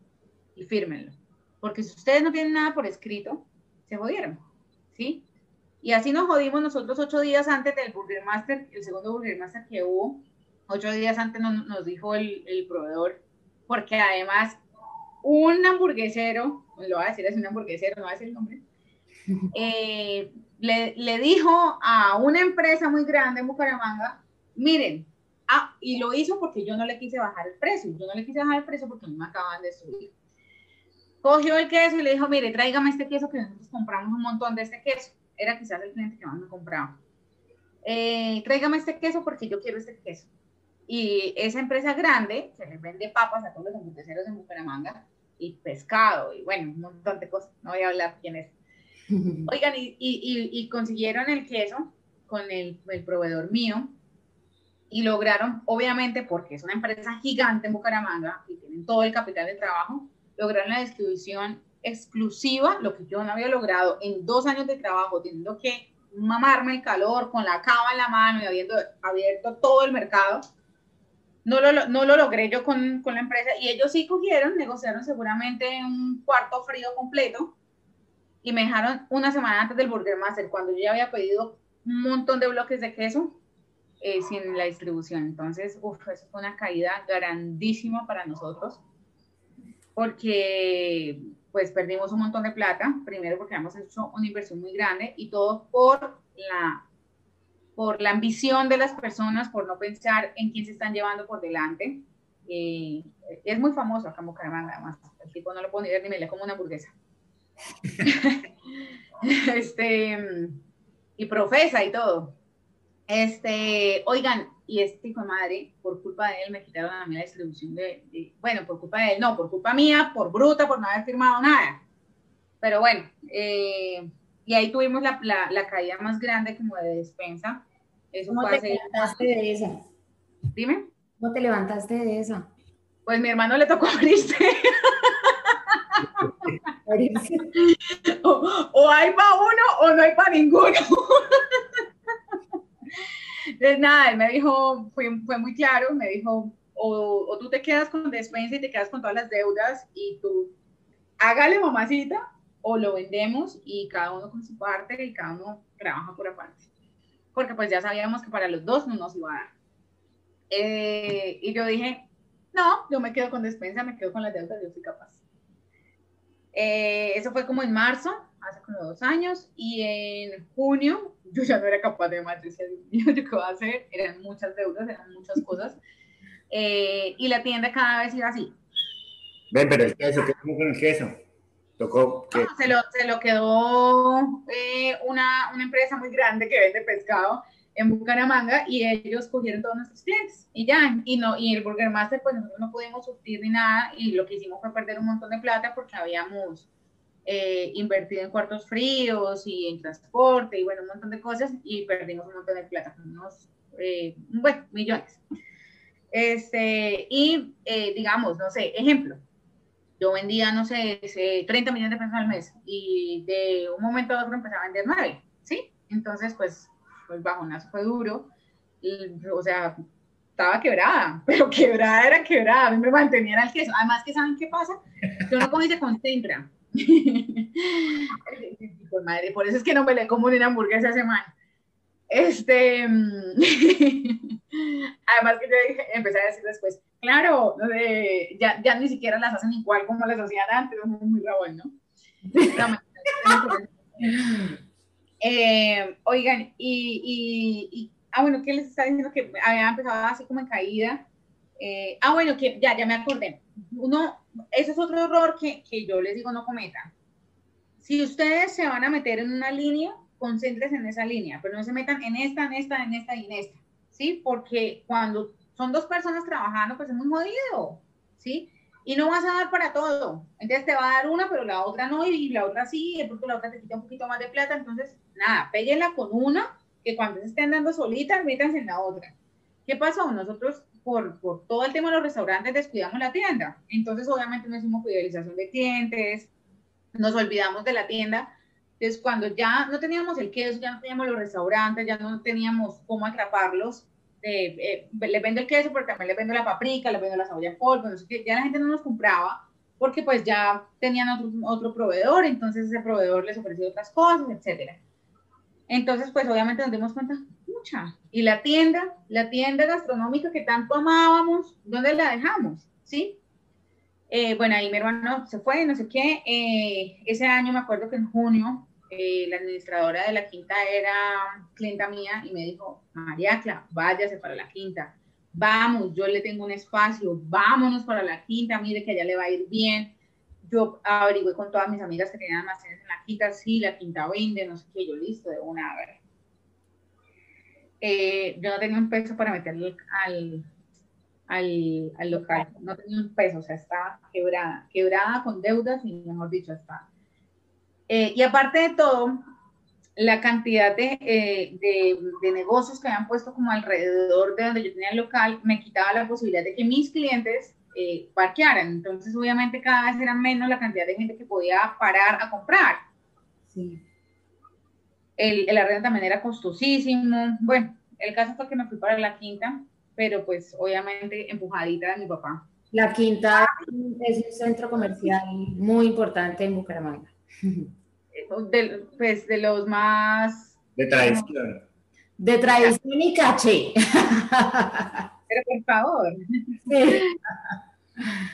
y fírmenlo. Porque si ustedes no tienen nada por escrito, se jodieron. ¿Sí? Y así nos jodimos nosotros ocho días antes del Burger Master, el segundo Burger Master que hubo. Ocho días antes nos, nos dijo el, el, proveedor, porque además un hamburguesero, lo voy a decir es un hamburguesero, no voy a decir el nombre, eh, le, le, dijo a una empresa muy grande en Bucaramanga, miren, ah, y lo hizo porque yo no le quise bajar el precio, yo no le quise bajar el precio porque me acaban de subir. Cogió el queso y le dijo, mire, tráigame este queso que nosotros compramos un montón de este queso era quizás el cliente que más me compraba. Eh, tráigame este queso porque yo quiero este queso. Y esa empresa grande que les vende papas a todos los hamburgueseros en Bucaramanga y pescado y bueno, un montón de cosas, no voy a hablar quién es. Oigan, y, y, y consiguieron el queso con el, el, proveedor mío y lograron, obviamente, porque es una empresa gigante en Bucaramanga y tienen todo el capital de trabajo, lograron la distribución exclusiva, lo que yo no había logrado en dos años de trabajo, teniendo que mamarme el calor con la cava en la mano y habiendo abierto todo el mercado, no lo, no lo logré yo con, con, la empresa y ellos sí cogieron, negociaron seguramente un cuarto frío completo y me dejaron una semana antes del Burger Master cuando yo ya había pedido un montón de bloques de queso eh, sin la distribución. Entonces, uff, eso fue una caída grandísima para nosotros porque pues perdimos un montón de plata, primero porque hemos hecho una inversión muy grande y todo por la, por la ambición de las personas, por no pensar en quién se están llevando por delante. Eh, es muy famoso acá en Bucaramanga, además. El tipo no lo puedo ni ver ni me lee como una hamburguesa. este, y profesa y todo. Este, oigan, y este hijo de madre, por culpa de él, me quitaron a mí la distribución de, bueno, por culpa de él, no, por culpa mía, por bruta, por no haber firmado nada. Pero bueno, eh, y ahí tuvimos la, la, caída más grande como de despensa. Eso ¿Cómo te levantaste de esa? Dime. ¿Cómo te levantaste de esa? Pues mi hermano le tocó abrirse. o, hay para uno o no hay para ninguno. Entonces, nada, él me dijo, fue, fue muy claro, me dijo, o, o, tú te quedas con despensa y te quedas con todas las deudas y tú hágale mamacita o lo vendemos y cada uno con su parte y cada uno trabaja por aparte. Porque pues ya sabíamos que para los dos no nos iba a dar. Eh, y yo dije, no, yo me quedo con despensa, me quedo con las deudas, yo soy capaz. Eh, eso fue como en marzo, hace como dos años, y en junio yo ya no era capaz de decía, Dios mío, ¿yo qué voy a hacer? Eran muchas deudas, eran muchas cosas, eh, y la tienda cada vez iba así. Ven, pero el queso, ¿qué con el queso? Tocó que... se, lo, se lo quedó eh, una, una empresa muy grande que vende pescado, en Bucaramanga y ellos cogieron todos nuestros clientes y ya, y no, y el Burger Master pues nosotros no pudimos surtir ni nada y lo que hicimos fue perder un montón de plata porque habíamos eh, invertido en cuartos fríos y en transporte y bueno, un montón de cosas y perdimos un montón de plata, unos, eh, bueno, millones. Este, y eh, digamos, no sé, ejemplo, yo vendía, no sé, 30 millones de pesos al mes y de un momento a otro empecé a vender 9, ¿sí? Entonces, pues el bajonazo fue duro, o sea, estaba quebrada, pero quebrada era quebrada, a mí me mantenía el queso. Además que saben qué pasa, que uno como se concentra. Madre, por eso es que no me le como una hamburguesa esa semana. Este, además que yo empecé a decir después, claro, ya, ya ni siquiera las hacen igual como las hacían antes, es muy rabón, ¿no? Eh, oigan, y, ah, bueno, ¿qué les está diciendo? Que había empezado así como en caída. Eh, ah, bueno, que ya, ya me acordé. Uno, ese es otro error que, que yo les digo no cometan. Si ustedes se van a meter en una línea, concéntrense en esa línea, pero no se metan en esta, en esta, en esta y en esta, ¿sí? Porque cuando son dos personas trabajando, pues es muy jodido, ¿sí? y no vas a dar para todo. Entonces te va a dar una, pero la otra no, y la otra sí, y porque la otra te quita un poquito más de plata. Entonces, nada, péguenla con una, que cuando se estén dando solitas, métanse en la otra. ¿Qué pasó? Nosotros, por, por todo el tema de los restaurantes, descuidamos la tienda. Entonces, obviamente, no hicimos fidelización de clientes, nos olvidamos de la tienda. Entonces, cuando ya no teníamos el queso, ya no teníamos los restaurantes, ya no teníamos cómo atraparlos, eh, eh, les vendo el queso, pero también les vendo la paprika, les vendo la cebolla en polvo, no sé qué, ya la gente no nos compraba porque pues ya tenían otro, otro proveedor, entonces ese proveedor les ofrecía otras cosas, etcétera. Entonces, pues obviamente nos dimos cuenta, Y la tienda, la tienda gastronómica que tanto amábamos, ¿dónde la dejamos? ¿Sí? Eh, bueno, ahí mi hermano se fue, no sé qué. ese año me acuerdo que en junio eh, la administradora de la quinta era clienta mía y me dijo, María Cla, váyase para la quinta, vamos, yo le tengo un espacio, vámonos para la quinta, mire que allá le va a ir bien. Yo averigüé con todas mis amigas que tenían almacenes en la quinta, sí, la quinta vende, no sé qué, yo listo, de una, a. Eh, yo no tenía un peso para meterle al, al, al, local, no tenía un peso, o sea, estaba quebrada, quebrada con deudas y mejor dicho, está eh, y aparte de todo, la cantidad eh, de, de, negocios que habían puesto como alrededor de donde yo tenía el local me quitaba la posibilidad de que mis clientes eh, parquearan. Entonces, obviamente, cada vez era menos la cantidad de gente que podía parar a comprar. Sí. El, el arrendo también era costosísimo. Bueno, el caso fue que me fui para la quinta, pero pues obviamente empujadita de mi papá. La quinta es un centro comercial muy importante en Bucaramanga. De, pues de los más... De tradición. De tradición y caché. Pero por favor.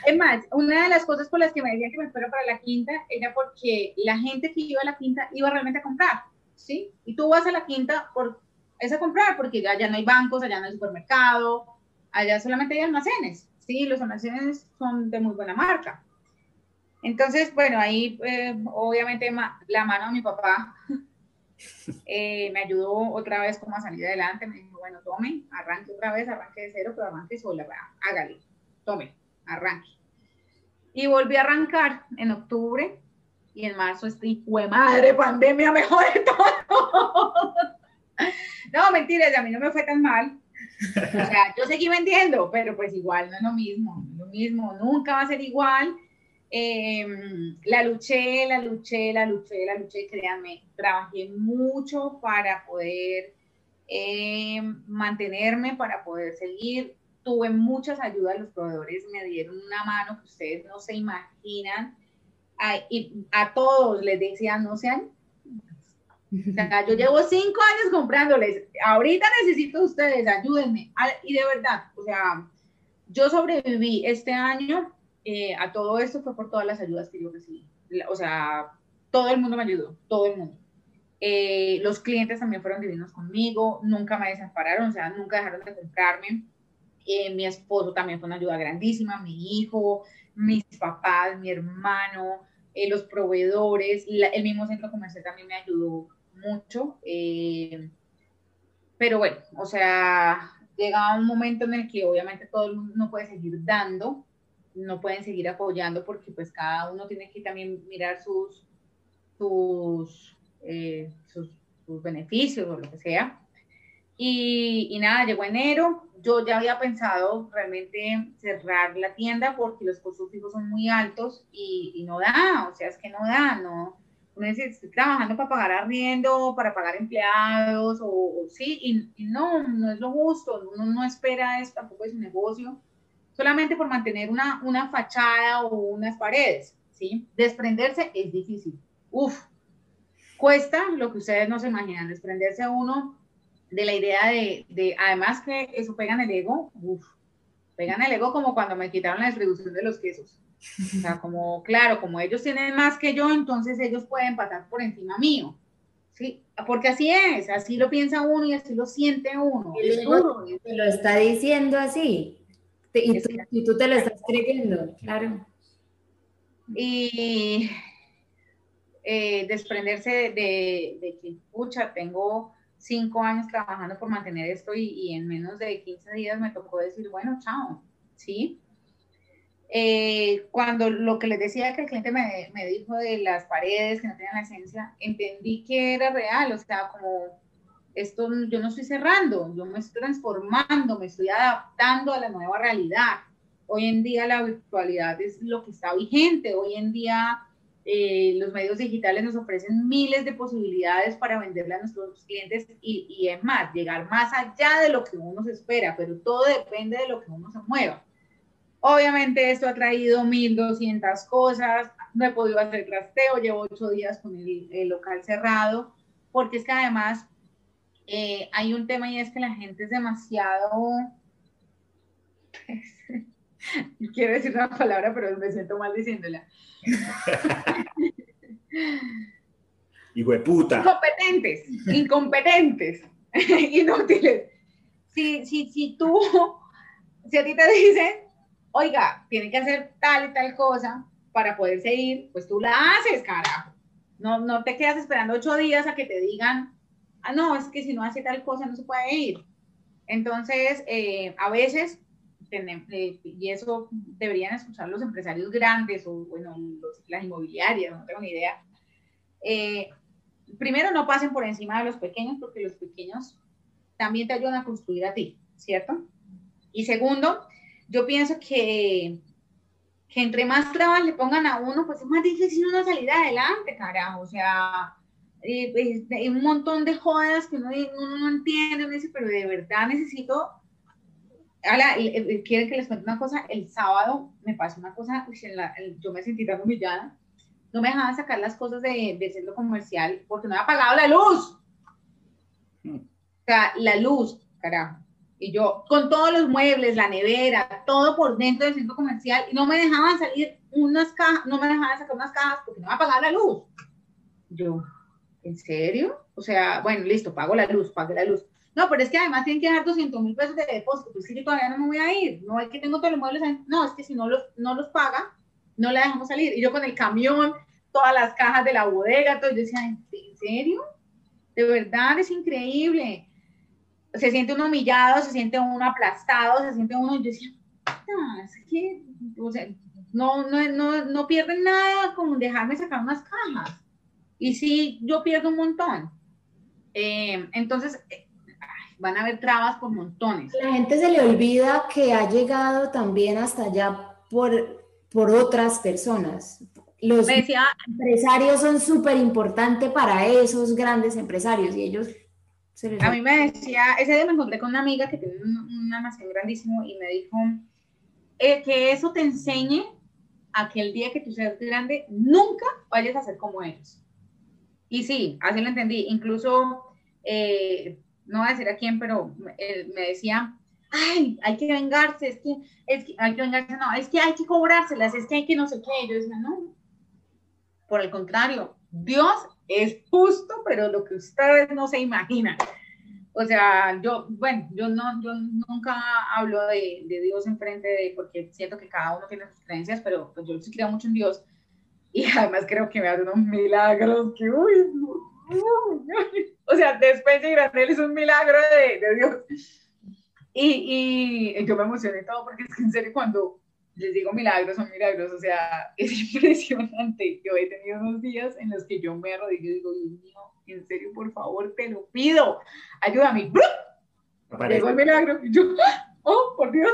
Es más, una de las cosas por las que me decían que me fuera para la quinta era porque la gente que iba a la quinta iba realmente a comprar, ¿sí? Y tú vas a la quinta por es a comprar porque allá no hay bancos, allá no hay supermercado, allá solamente hay almacenes, Sí, los almacenes son de muy buena marca. Entonces, bueno, ahí eh, obviamente la mano de mi papá eh, me ayudó otra vez como a salir adelante. Me dijo, bueno, tome, arranque otra vez, arranque de cero, pero arranque sola, hágale, tome, arranque. Y volví a arrancar en octubre y en marzo estoy, fue madre, pandemia, mejor de todo. no, mentiras, a mí no me fue tan mal. O sea, yo seguí vendiendo, pero pues igual no es lo mismo, es lo mismo, nunca va a ser igual. Em, la luché, la luché, la luché, la luché, créanme, trabajé mucho para poder em, mantenerme, para poder seguir. Tuve muchas ayudas, los proveedores me dieron una mano que ustedes no se imaginan. A, y a todos les decía, no sean. O sea, yo llevo cinco años comprándoles. Ahorita necesito ustedes, ayúdenme. Y de verdad, o sea, yo sobreviví este año eh, a todo esto fue por todas las ayudas que yo recibí. O sea, todo el mundo me ayudó, todo el mundo. Eh, los clientes también fueron divinos conmigo, nunca me desampararon, o sea, nunca dejaron de comprarme. Eh, mi esposo también fue una ayuda grandísima, mi hijo, mis papás, mi hermano, los proveedores, el mismo centro comercial también me ayudó mucho. pero bueno, o sea, llega un momento en el que obviamente todo el mundo no puede seguir dando no pueden seguir apoyando porque pues cada uno tiene que también mirar sus, sus, eh, sus, beneficios o lo que sea. Y, y, nada, llegó enero, yo ya había pensado realmente cerrar la tienda porque los costos fijos son muy altos y, no da, o sea, es que no da, no. Uno dice, estoy trabajando para pagar arriendo, para pagar empleados, o, sí, y, y, no, no es lo justo, uno no espera eso, tampoco es un negocio solamente por mantener una, una fachada o unas paredes, ¿sí? Desprenderse es difícil. Uf, cuesta lo que ustedes no se imaginan, desprenderse a uno de la idea de, de además que eso pega en el ego, uf, pega en el ego como cuando me quitaron la distribución de los quesos. O sea, como, claro, como ellos tienen más que yo, entonces ellos pueden pasar por encima mío. Sí, porque así es, así lo piensa uno y así lo siente uno. Y lo está diciendo así. Y tú, te lo estás creyendo, claro. Y eh, desprenderse de, de, que, pucha, tengo cinco años trabajando por mantener esto y, en menos de 15 días me tocó decir, bueno, chao, ¿sí? Eh, cuando lo que les decía que el cliente me, me dijo de las paredes que no tenían la esencia, entendí que era real, o sea, como esto yo no estoy cerrando, yo me estoy transformando, me estoy adaptando a la nueva realidad. Hoy en día la virtualidad es lo que está vigente, hoy en día eh, los medios digitales nos ofrecen miles de posibilidades para venderle a nuestros clientes y, es más, llegar más allá de lo que uno se espera, pero todo depende de lo que uno se mueva. Obviamente esto ha traído 1.200 cosas, no he podido hacer trasteo, llevo ocho días con el, el local cerrado, porque es que además eh, hay un tema y es que la gente es demasiado... Quiero decir una palabra, pero me siento mal diciéndola. Hijo de puta. Incompetentes, incompetentes, inútiles. Si, si, si tú, si a ti te dicen, oiga, tiene que hacer tal y tal cosa para poder seguir, pues tú la haces, carajo. No, no te quedas esperando ocho días a que te digan, ah, no, es que si no hace tal cosa no se puede ir. Entonces, eh, a veces, y eso deberían escuchar los empresarios grandes o, bueno, las inmobiliarias, no tengo ni idea. Eh, primero, no pasen por encima de los pequeños porque los pequeños también te ayudan a construir a ti, ¿cierto? Y segundo, yo pienso que, que entre más trabas le pongan a uno, pues es más difícil uno salir adelante, carajo. O sea, pues, hay un montón de jodas que uno, no entiende, pero de verdad necesito. Quieren que les cuente una cosa. El sábado me pasó una cosa, yo me sentí tan humillada. No me dejaban sacar las cosas de, del centro comercial porque no había apagado la luz. Hmm. O sea, la luz, carajo. Y yo, con todos los muebles, la nevera, todo por dentro del centro comercial, y no me dejaban salir unas cajas, no me dejaban sacar unas cajas porque no había apagado la luz. Yo, ¿en serio? O sea, bueno, listo, pago la luz, pago la luz. No, pero es que además tienen que dar 200 mil pesos de depósito, pues es que yo todavía no me voy a ir, no es que tengo todos los muebles, no, es que si no los, no los paga, no la dejamos salir. Y yo con el camión, todas las cajas de la bodega, todo, yo decía, ¿en serio? De verdad es increíble. Se siente uno humillado, se siente uno aplastado, se siente uno, yo decía, "Ah, es que, o sea, no, no, no, no pierden nada con dejarme sacar unas cajas. Y sí, yo pierdo un montón. Eh, entonces, van a haber trabas por montones. La gente se le olvida que ha llegado también hasta allá por, por otras personas. Los decía, empresarios son súper importantes para esos grandes empresarios y ellos se les A mí me decía, ese día me encontré con una amiga que tiene un, un almacén grandísimo y me dijo eh, que eso te enseñe a que el día que tú seas grande nunca vayas a ser como ellos. Y sí, así lo entendí. Incluso, eh, no voy a decir a quién, pero él me decía, ay, hay que vengarse, es que, es que hay que vengarse, no, es que hay que cobrárselas, es que hay que no sé qué. Yo decía, no, por el contrario, Dios es justo, pero lo que ustedes no se imaginan. O sea, yo, bueno, yo, no, yo nunca hablo de, de Dios enfrente de, porque siento que cada uno tiene sus creencias, pero pues yo sí creo mucho en Dios. Y además creo que me hace unos milagros que, uy. O sea, Despensa y Granel es un milagro de, de Dios. Y, y yo me emocioné todo porque es que en serio cuando les digo milagros, son milagros, o sea, es impresionante. Yo he tenido unos días en los que yo me arrodillo y digo, Dios mío, en serio, por favor, te lo pido, ayúdame. Llegó el milagro y yo, oh, por Dios.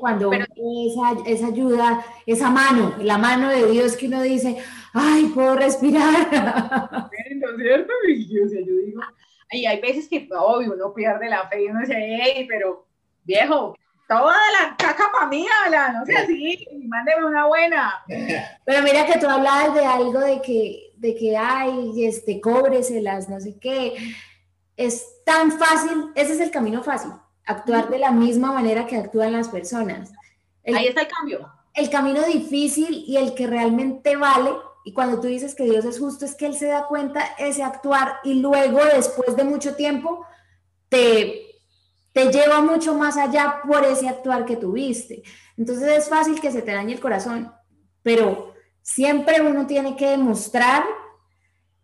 Cuando Pero- esa, esa ayuda, esa mano, la mano de Dios que uno dice, ay, puedo respirar. ¿no es cierto? Y o sea, yo digo, y hay veces que, obvio, uno pierde la fe y uno dice, hey, pero viejo, toda la caca para mí, habla, no sea así, mándeme una buena. Pero mira que tú hablabas de algo de que, de que ay, este, cóbreselas, no sé qué. Es tan fácil, ese es el camino fácil, actuar de la misma manera que actúan las personas. El, Ahí está el cambio. el camino difícil y el que realmente vale, y cuando tú dices que Dios es justo, es que Él se da cuenta ese actuar y luego, después de mucho tiempo, te, te lleva mucho más allá por ese actuar que tuviste. Entonces es fácil que se te dañe el corazón, pero siempre uno tiene que demostrar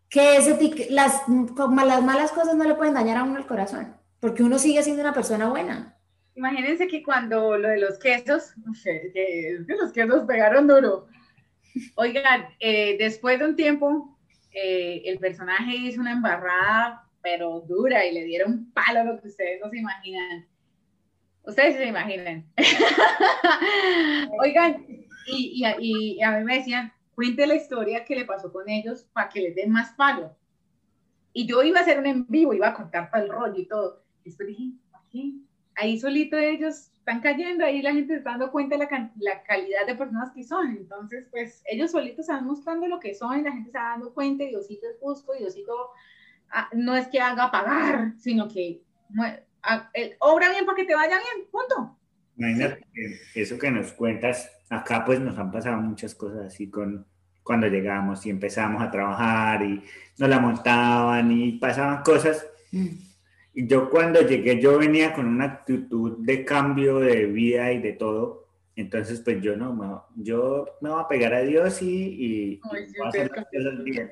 que ese tic- las, las malas cosas no le pueden dañar a uno el corazón, porque uno sigue siendo una persona buena. Imagínense que cuando lo de los quesos, que, los quesos pegaron duro. Oigan, eh, después de un tiempo, eh, el personaje hizo una embarrada, pero dura, y le dieron palo a lo que ustedes no se imaginan. Ustedes se imaginan. Oigan, y, y, y a mí me decían, cuente la historia que le pasó con ellos para que les den más palo. Y yo iba a hacer un en vivo, iba a contar para el rollo y todo. Después dije, ¿para qué? ahí solito ellos están cayendo, ahí la gente está dando cuenta de la, la calidad de personas que son. Entonces, pues ellos solitos están mostrando lo que son y la gente se está dando cuenta Diosito es justo Diosito ah, no es que haga pagar, sino que ah, eh, obra bien para que te vaya bien, punto. Imagínate eso que nos cuentas, acá pues nos han pasado muchas cosas así con cuando llegamos y empezamos a trabajar y nos la montaban y pasaban cosas. Y yo cuando llegué, yo venía con una actitud de cambio de vida y de todo. Entonces, pues yo no, me- yo me voy a pegar a Dios y, y, Ay, y sí, voy a hacer las cosas bien.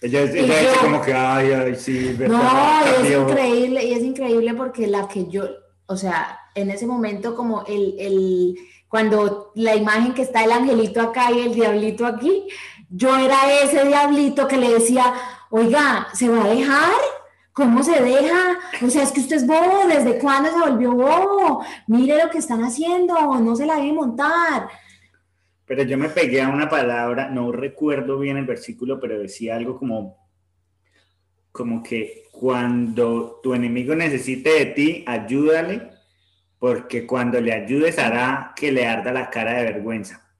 Ella, ella yo- como que, ay, ay, sí, verdad. No, y es cambió". increíble, y es increíble porque la que yo, o sea, en ese momento como el, el, cuando la imagen que está el angelito acá y el diablito aquí, yo era ese diablito que le decía, oiga, ¿se va a dejar? ¿Cómo se deja? O sea, es que usted es bobo, ¿desde cuándo se volvió bobo? Mire lo que están haciendo, no se la deje montar. Pero yo me pegué a una palabra, no recuerdo bien el versículo, pero decía algo como, como que cuando tu enemigo necesite de ti, ayúdale, porque cuando le ayudes hará que le arda la cara de vergüenza.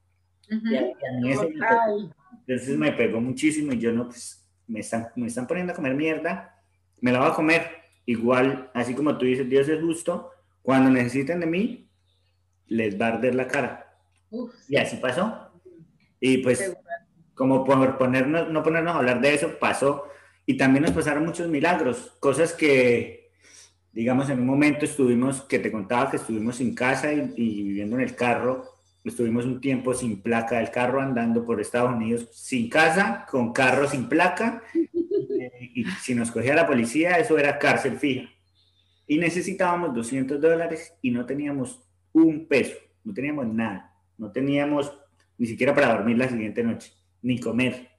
Y a, y a mí eso me pegó. Total. entonces me pegó muchísimo y yo no, pues me están, me están poniendo a comer mierda, me la voy a comer. Igual, así como tú dices, Dios es justo, cuando necesiten de mí, les va a arder la cara. Uf, Y así pasó. Y pues seguro. como por ponernos, no ponernos a hablar de eso, pasó. Y también nos pasaron muchos milagros, cosas que, digamos, en un momento estuvimos, que te contaba que estuvimos sin casa y, y viviendo en el carro, estuvimos un tiempo sin placa del carro andando por Estados Unidos sin casa, con carro sin placa, y si nos cogía la policía, eso era cárcel fija. Y necesitábamos 200 dólares y no teníamos un peso, no teníamos nada, no teníamos ni siquiera para dormir la siguiente noche, ni comer.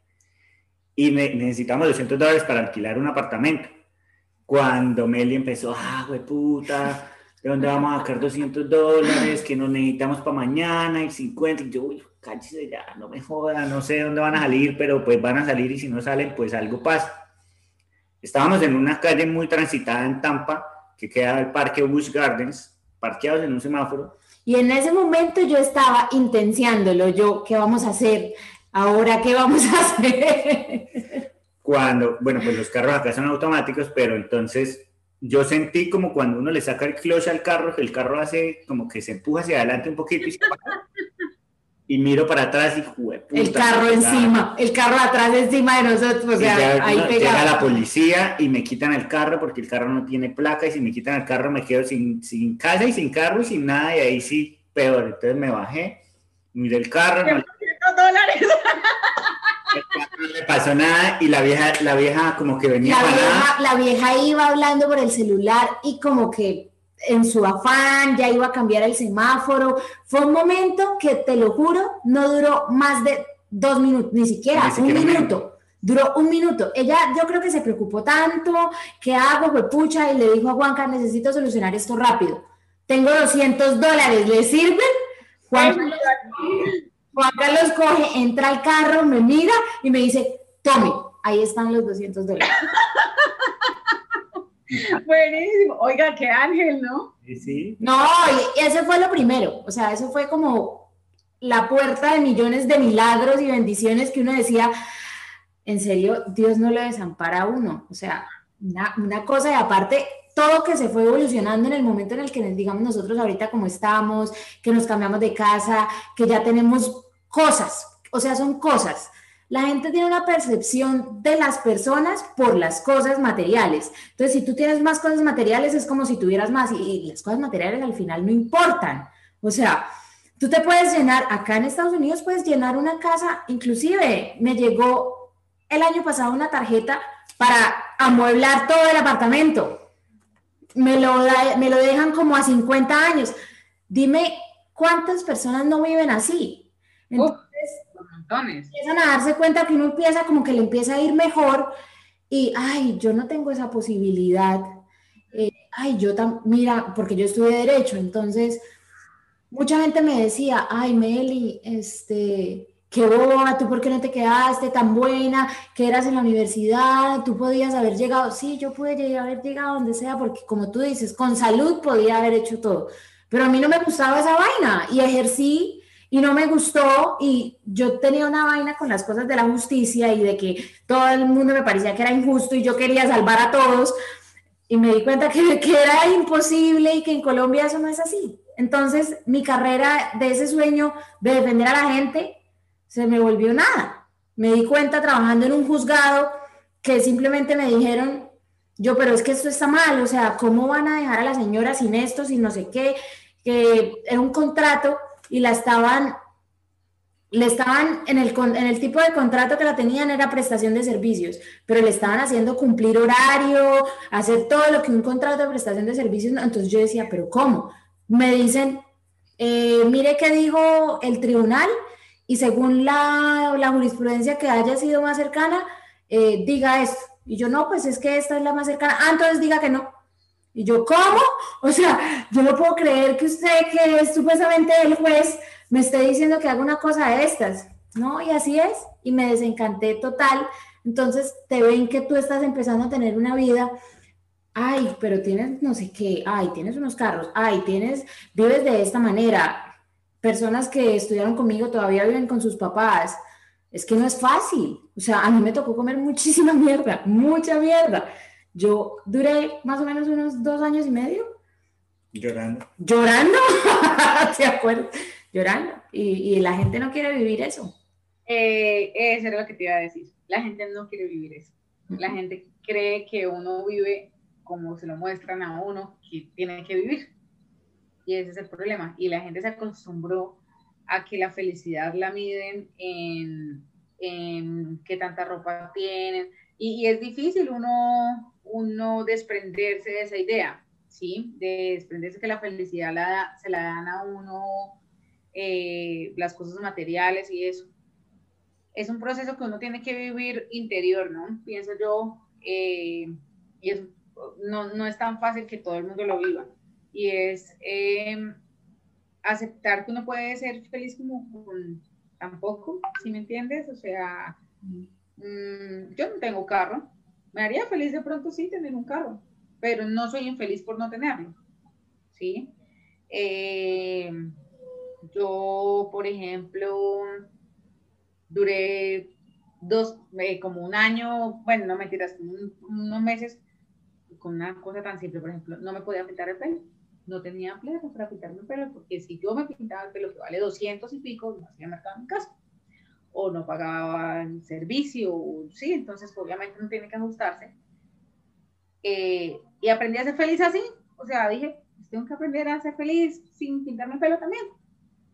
Y necesitamos 200 dólares para alquilar un apartamento. Cuando Meli empezó, ah, güey, puta, ¿de dónde vamos a sacar 200 dólares? Que nos necesitamos para mañana y 50. Y yo, uy, cállese ya, no me joda, no sé dónde van a salir, pero pues van a salir y si no salen, pues algo pasa. Estábamos en una calle muy transitada en Tampa, que queda el parque Busch Gardens, parqueados en un semáforo. Y en ese momento yo estaba intenciándolo, yo, ¿qué vamos a hacer? Ahora, ¿qué vamos a hacer? Cuando, bueno, pues los carros acá son automáticos, pero entonces yo sentí como cuando uno le saca el clutch al carro, que el carro hace como que se empuja hacia adelante un poquito y se y miro para atrás y puta, el carro encima, el carro atrás encima de nosotros, o sea, ahí pegado. Llega la policía y me quitan el carro porque el carro no tiene placa y si me quitan el carro me quedo sin, sin casa y sin carro y sin nada y ahí sí peor. Entonces me bajé, miré el carro. No, dólares. no le pasó nada y la vieja, la vieja como que venía la vieja, la vieja iba hablando por el celular y como que en su afán, ya iba a cambiar el semáforo. Fue un momento que, te lo juro, no duró más de dos minutos, ni siquiera, un minuto. Duró un minuto. Ella, yo creo que se preocupó tanto, que hago? Fue pucha, y le dijo a Juanca, necesito solucionar esto rápido. Tengo 200 dólares, ¿le sirven? Juan, Juan Carlos coge, entra al carro, me mira y me dice, tome, ahí están los 200 dólares. Buenísimo. Oiga, qué ángel, ¿no? Sí. No, y eso fue lo primero. O sea, eso fue como la puerta de millones de milagros y bendiciones que uno decía, en serio, Dios no le desampara a uno. O sea, una, cosa y aparte, todo que se fue evolucionando en el momento en el que, digamos, nosotros ahorita como estamos, que nos cambiamos de casa, que ya tenemos cosas, o sea, son cosas la gente tiene una percepción de las personas por las cosas materiales. Entonces, si tú tienes más cosas materiales, es como si tuvieras más y, las cosas materiales al final no importan. O sea, tú te puedes llenar, acá en Estados Unidos puedes llenar una casa, inclusive me llegó el año pasado una tarjeta para amueblar todo el apartamento. Me lo, me lo dejan como a 50 años. Dime, ¿cuántas personas no viven así? Entonces, Empiezan a darse cuenta que uno empieza como que le empieza a ir mejor y, ay, yo no tengo esa posibilidad. Eh, ay, yo también, mira, porque yo estudié Derecho, entonces mucha gente me decía, ay, Meli, este, qué boba, tú por qué no te quedaste tan buena, que eras en la universidad, tú podías haber llegado, sí, yo pude haber llegado donde sea, porque como tú dices, con salud podía haber hecho todo, pero a mí no me gustaba esa vaina y ejercí y no me gustó y yo tenía una vaina con las cosas de la justicia y de que todo el mundo me parecía que era injusto y yo quería salvar a todos y me di cuenta que, que era imposible y que en Colombia eso no es así. Entonces mi carrera de ese sueño de defender a la gente se me volvió nada. Me di cuenta trabajando en un juzgado que simplemente me dijeron, yo, pero es que esto está mal, o sea, ¿cómo van a dejar a la señora sin esto, sin no sé qué? Que era un contrato y la estaban, le estaban, en el, en el tipo de contrato que la tenían era prestación de servicios, pero le estaban haciendo cumplir horario, hacer todo lo que un contrato de prestación de servicios, entonces yo decía, pero ¿cómo? Me dicen, eh, mire qué dijo el tribunal y según la, la jurisprudencia que haya sido más cercana, eh, diga esto. Y yo, no, pues es que esta es la más cercana. Ah, entonces diga que no. Y yo, ¿cómo? O sea, yo no puedo creer que usted, que es supuestamente el juez, me esté diciendo que haga una cosa de estas. No, y así es. Y me desencanté total. Entonces te ven que tú estás empezando a tener una vida. Ay, pero tienes no sé qué. Ay, tienes unos carros. Ay, tienes, vives de esta manera. Personas que estudiaron conmigo todavía viven con sus papás. Es que no es fácil. O sea, a mí me tocó comer muchísima mierda, mucha mierda. Yo duré más o menos unos dos años y medio. Llorando. Llorando, ¿te acuerdas? Llorando. Y, la gente no quiere vivir eso. Eh, eso era lo que te iba a decir. La gente no quiere vivir eso. La gente cree que uno vive como se lo muestran a uno que tiene que vivir. Y ese es el problema. Y la gente se acostumbró a que la felicidad la miden en, en qué tanta ropa tienen. Y, y, es difícil uno, uno desprenderse de esa idea, ¿sí? De desprenderse que la felicidad la, se la dan a uno eh, las cosas materiales y eso. Es un proceso que uno tiene que vivir interior, ¿no? Pienso yo, eh, y es, no, no, es tan fácil que todo el mundo lo viva. Y es em, aceptar que uno puede ser feliz como con tampoco, si me entiendes? O sea, mm, yo no tengo carro. Me haría feliz de pronto sí tener un carro, pero no soy infeliz por no tenerlo. ¿Sí? Eh, yo, por ejemplo, duré dos, eh, como un año, bueno, no mentiras, unos meses con una cosa tan simple, por ejemplo, no me podía pintar el pelo. No tenía plata para pintarme el pelo, porque si yo me pintaba el pelo que vale 200 y pico, no hacía mercado en mi casa. O no pagaba el servicio, sí, entonces obviamente no tiene que ajustarse. Eh, y aprendí a ser feliz así. O sea, dije, pues tengo que aprender a ser feliz sin pintarme el pelo también.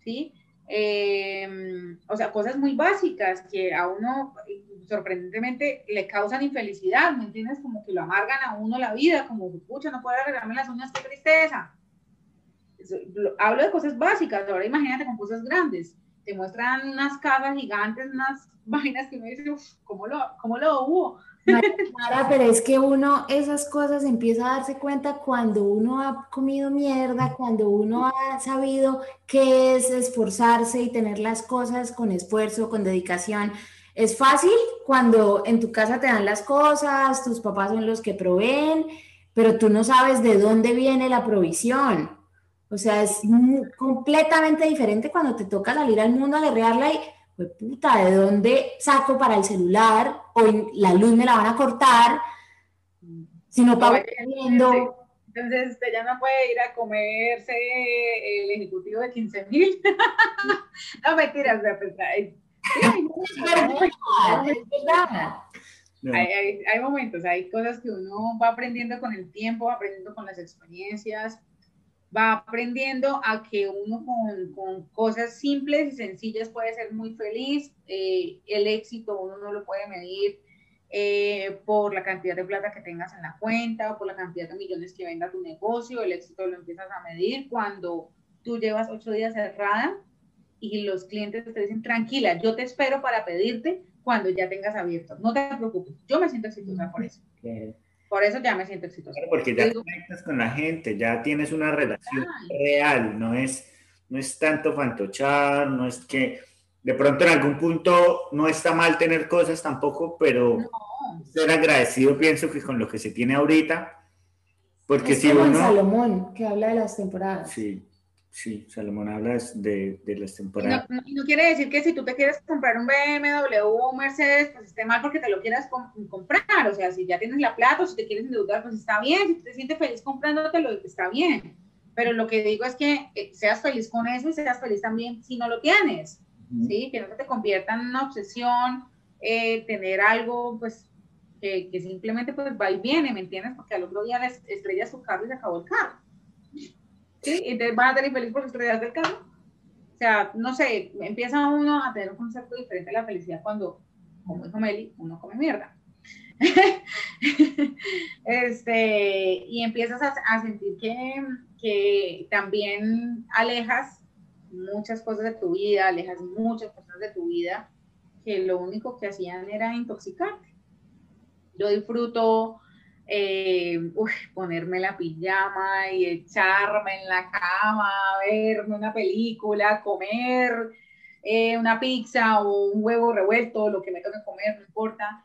¿sí? Eh, o sea, cosas muy básicas que a uno sorprendentemente le causan infelicidad, ¿me entiendes? Como que lo amargan a uno la vida, como, pucha, no puedo arreglarme las uñas, qué tristeza. Hablo de cosas básicas, ahora imagínate con cosas grandes. Te muestran unas casas gigantes, unas vainas que uno dice, ¿cómo lo, cómo lo hubo? Mara, pero es que uno esas cosas empieza a darse cuenta cuando uno ha comido mierda, cuando uno ha sabido qué es esforzarse y tener las cosas con esfuerzo, con dedicación. Es fácil cuando en tu casa te dan las cosas, tus papás son los que proveen, pero tú no sabes de dónde viene la provisión. O sea, es completamente diferente cuando te toca salir al mundo a guerrearla y pues puta, ¿de dónde saco para el celular? O la luz me la van a cortar. Si no pago viendo. Entonces usted ya no puede ir a comerse el ejecutivo de 15 mil. no mentiras, pues, hay, hay, hay momentos, hay cosas que uno va aprendiendo con el tiempo, va aprendiendo con las experiencias va aprendiendo a que uno con, con, cosas simples y sencillas puede ser muy feliz. Eh, el éxito uno no lo puede medir eh, por la cantidad de plata que tengas en la cuenta o por la cantidad de millones que venda tu negocio. El éxito lo empiezas a medir cuando tú llevas ocho días cerrada y los clientes te dicen, tranquila, yo te espero para pedirte cuando ya tengas abierto. No te preocupes, yo me siento exitosa por eso. Por eso ya me siento exitosa. porque ya conectas con la gente, ya tienes una relación real, no es, no es tanto fantochar, no es que de pronto en algún punto no está mal tener cosas tampoco, pero ser agradecido pienso que con lo que se tiene ahorita, porque si uno... Salomón, que habla de las temporadas. Sí, Sí, Salomón habla de, de las temporadas. No, no, quiere decir que si tú te quieres comprar un BMW o un Mercedes, pues esté mal porque te lo quieras comprar. O sea, si ya tienes la plata o si te quieres endeudar, pues está bien. Si te sientes feliz comprándotelo, está bien. Pero lo que digo es que eh, seas feliz con eso y seas feliz también si no lo tienes. ¿sí? Que no te convierta en una obsesión eh, tener algo, pues, que, que, simplemente pues va y viene, ¿me entiendes? Porque al otro día les estrellas su carro y se acabó el carro. ¿Sí? Y te vas a tener feliz porque estrellas del carro. O sea, no sé, empieza uno a tener un concepto diferente de la felicidad cuando, como dijo Meli, uno come mierda. este, y empiezas a, a sentir que, que, también alejas muchas cosas de tu vida, alejas muchas cosas de tu vida que lo único que hacían era intoxicarte. Yo disfruto eh, ponerme la pijama y echarme en la cama, verme una película, comer eh, una pizza o un huevo revuelto, lo que me toque comer, no importa.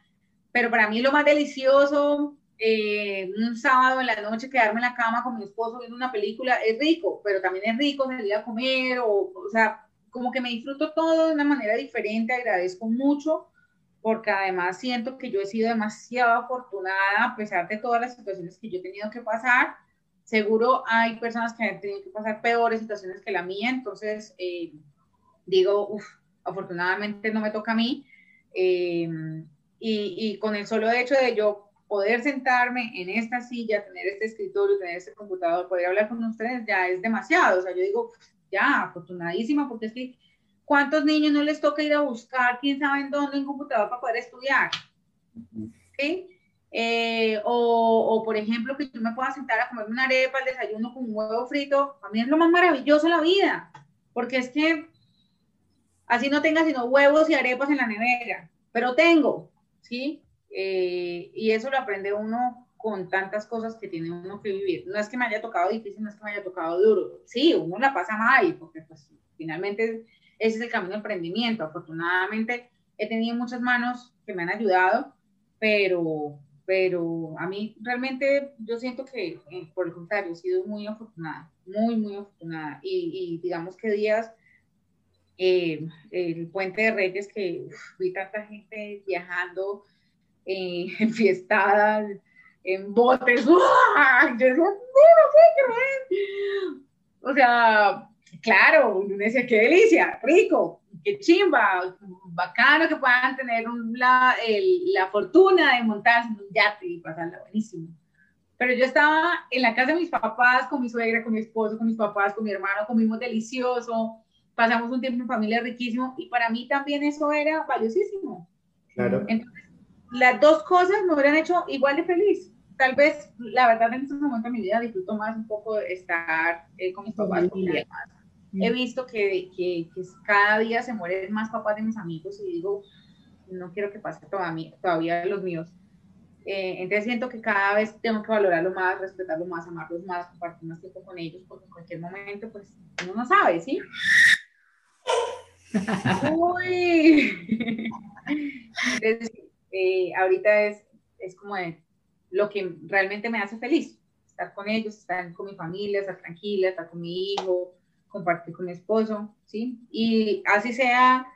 Pero para mí lo más delicioso, eh, un sábado en la noche quedarme en la cama con mi esposo viendo una película, es rico, pero también es rico salir a comer, o, o sea, como que me disfruto todo de una manera diferente, agradezco mucho porque además siento que yo he sido demasiado afortunada a pesar de todas las situaciones que yo he tenido que pasar. Seguro hay personas que han tenido que pasar peores situaciones que la mía, entonces eh, digo, afortunadamente no me toca a mí. Eh, y, y con el solo hecho de yo poder sentarme en esta silla, tener este escritorio, tener este computador, poder hablar con ustedes, ya es demasiado. O sea, yo digo, ya, afortunadísima, porque es que ¿cuántos niños no les toca ir a buscar, quién sabe en dónde, en computador para poder estudiar? ¿Sí? Eh, o, o, por ejemplo, que yo me pueda sentar a comerme una arepa, el desayuno con un huevo frito, a mí es lo más maravilloso de la vida, porque es que así no tenga sino huevos y arepas en la nevera, pero tengo, ¿sí? Eh, y eso lo aprende uno con tantas cosas que tiene uno que vivir. No es que me haya tocado difícil, no es que me haya tocado duro. Sí, uno la pasa mal, porque pues finalmente ese es el camino de emprendimiento. Afortunadamente he tenido muchas manos que me han ayudado, pero, pero a mí realmente yo siento que eh, por el contrario he sido muy afortunada, muy, muy afortunada. Y, digamos que días, eh, el puente de Reyes que vi tanta gente viajando, eh, enfiestada, en botes. Yo decía, no, O sea, claro, uno decía, qué delicia, rico, qué chimba, bacano que puedan tener la, la, fortuna de montarse en un yate y pasarla buenísimo. Pero yo estaba en la casa de mis papás, con mi suegra, con mi esposo, con mis papás, con mi hermano, comimos delicioso, pasamos un tiempo en familia riquísimo y para mí también eso era valiosísimo. Claro. Entonces, las dos cosas me hubieran hecho igual de feliz. Tal vez, la verdad, en este momento de mi vida disfruto más un poco de estar eh, con mis papás. He visto que, que, que, cada día se mueren más papás de mis amigos y digo, no quiero que pase todavía, todavía los míos. Eh, entonces siento que cada vez tengo que valorarlo más, respetarlo más, amarlos más, compartir más tiempo con ellos, porque en cualquier momento, pues, uno no sabe, ¿sí? Uy. Entonces, eh, ahorita es, es como lo que realmente me hace feliz, estar con ellos, estar con mi familia, estar tranquila, estar con mi hijo, compartir con mi esposo, ¿sí? Y así sea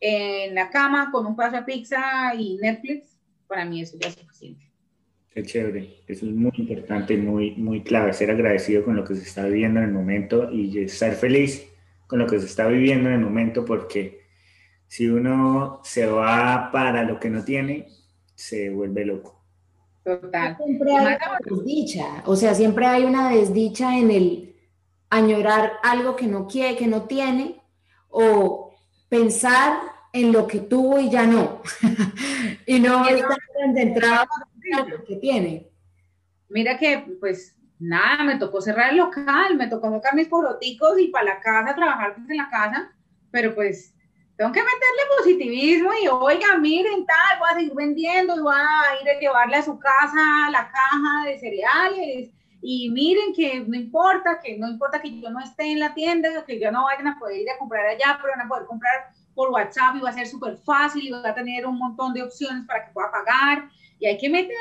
en la cama con un paso de pizza y Netflix, para mí eso ya es suficiente. Qué chévere, eso es muy importante, muy, muy clave, ser agradecido con lo que se está viviendo en el momento y estar feliz con lo que se está viviendo en el momento porque si uno se va para lo que no tiene, se vuelve loco. Total. Siempre hay una desdicha, o sea, siempre hay una desdicha en el añorar algo que no quiere, que no tiene, o pensar en lo que tuvo y ya no, y no estar concentrado en lo que tiene. Mira que, pues, nada, me tocó cerrar el local, me tocó sacar mis poroticos y para la casa, trabajar desde la casa, pero pues tengo que meterle positivismo y oiga, miren, tal, voy a seguir vendiendo, voy a ir a llevarle a su casa la caja de cereales y miren que no importa, que no importa que yo no esté en la tienda, que yo no vayan a poder ir a comprar allá, pero van a poder comprar por WhatsApp y va a ser súper fácil y va a tener un montón de opciones para que pueda pagar y hay que meterle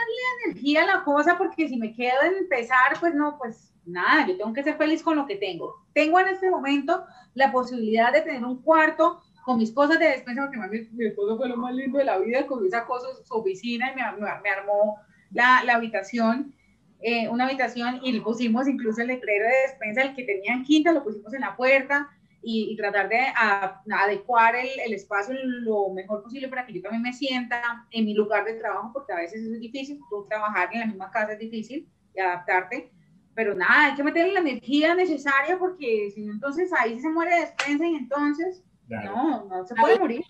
energía a la cosa porque si me quedo en empezar, pues no, pues nada, yo tengo que ser feliz con lo que tengo. Tengo en este momento la posibilidad de tener un cuarto con mis cosas de despensa, porque mi, mi, esposo fue lo más lindo de la vida, con esa cosa, su oficina, y me, me armó la, la habitación, eh, una habitación, y le pusimos incluso el letrero de despensa, el que tenía en quinta, lo pusimos en la puerta, y, y tratar de a, adecuar el, el, espacio lo mejor posible para que yo también me sienta en mi lugar de trabajo, porque a veces es difícil, tú trabajar en la misma casa es difícil, y adaptarte, pero nada, hay que meterle la energía necesaria, porque si no, entonces ahí se muere despensa, y entonces no, no se puede morir.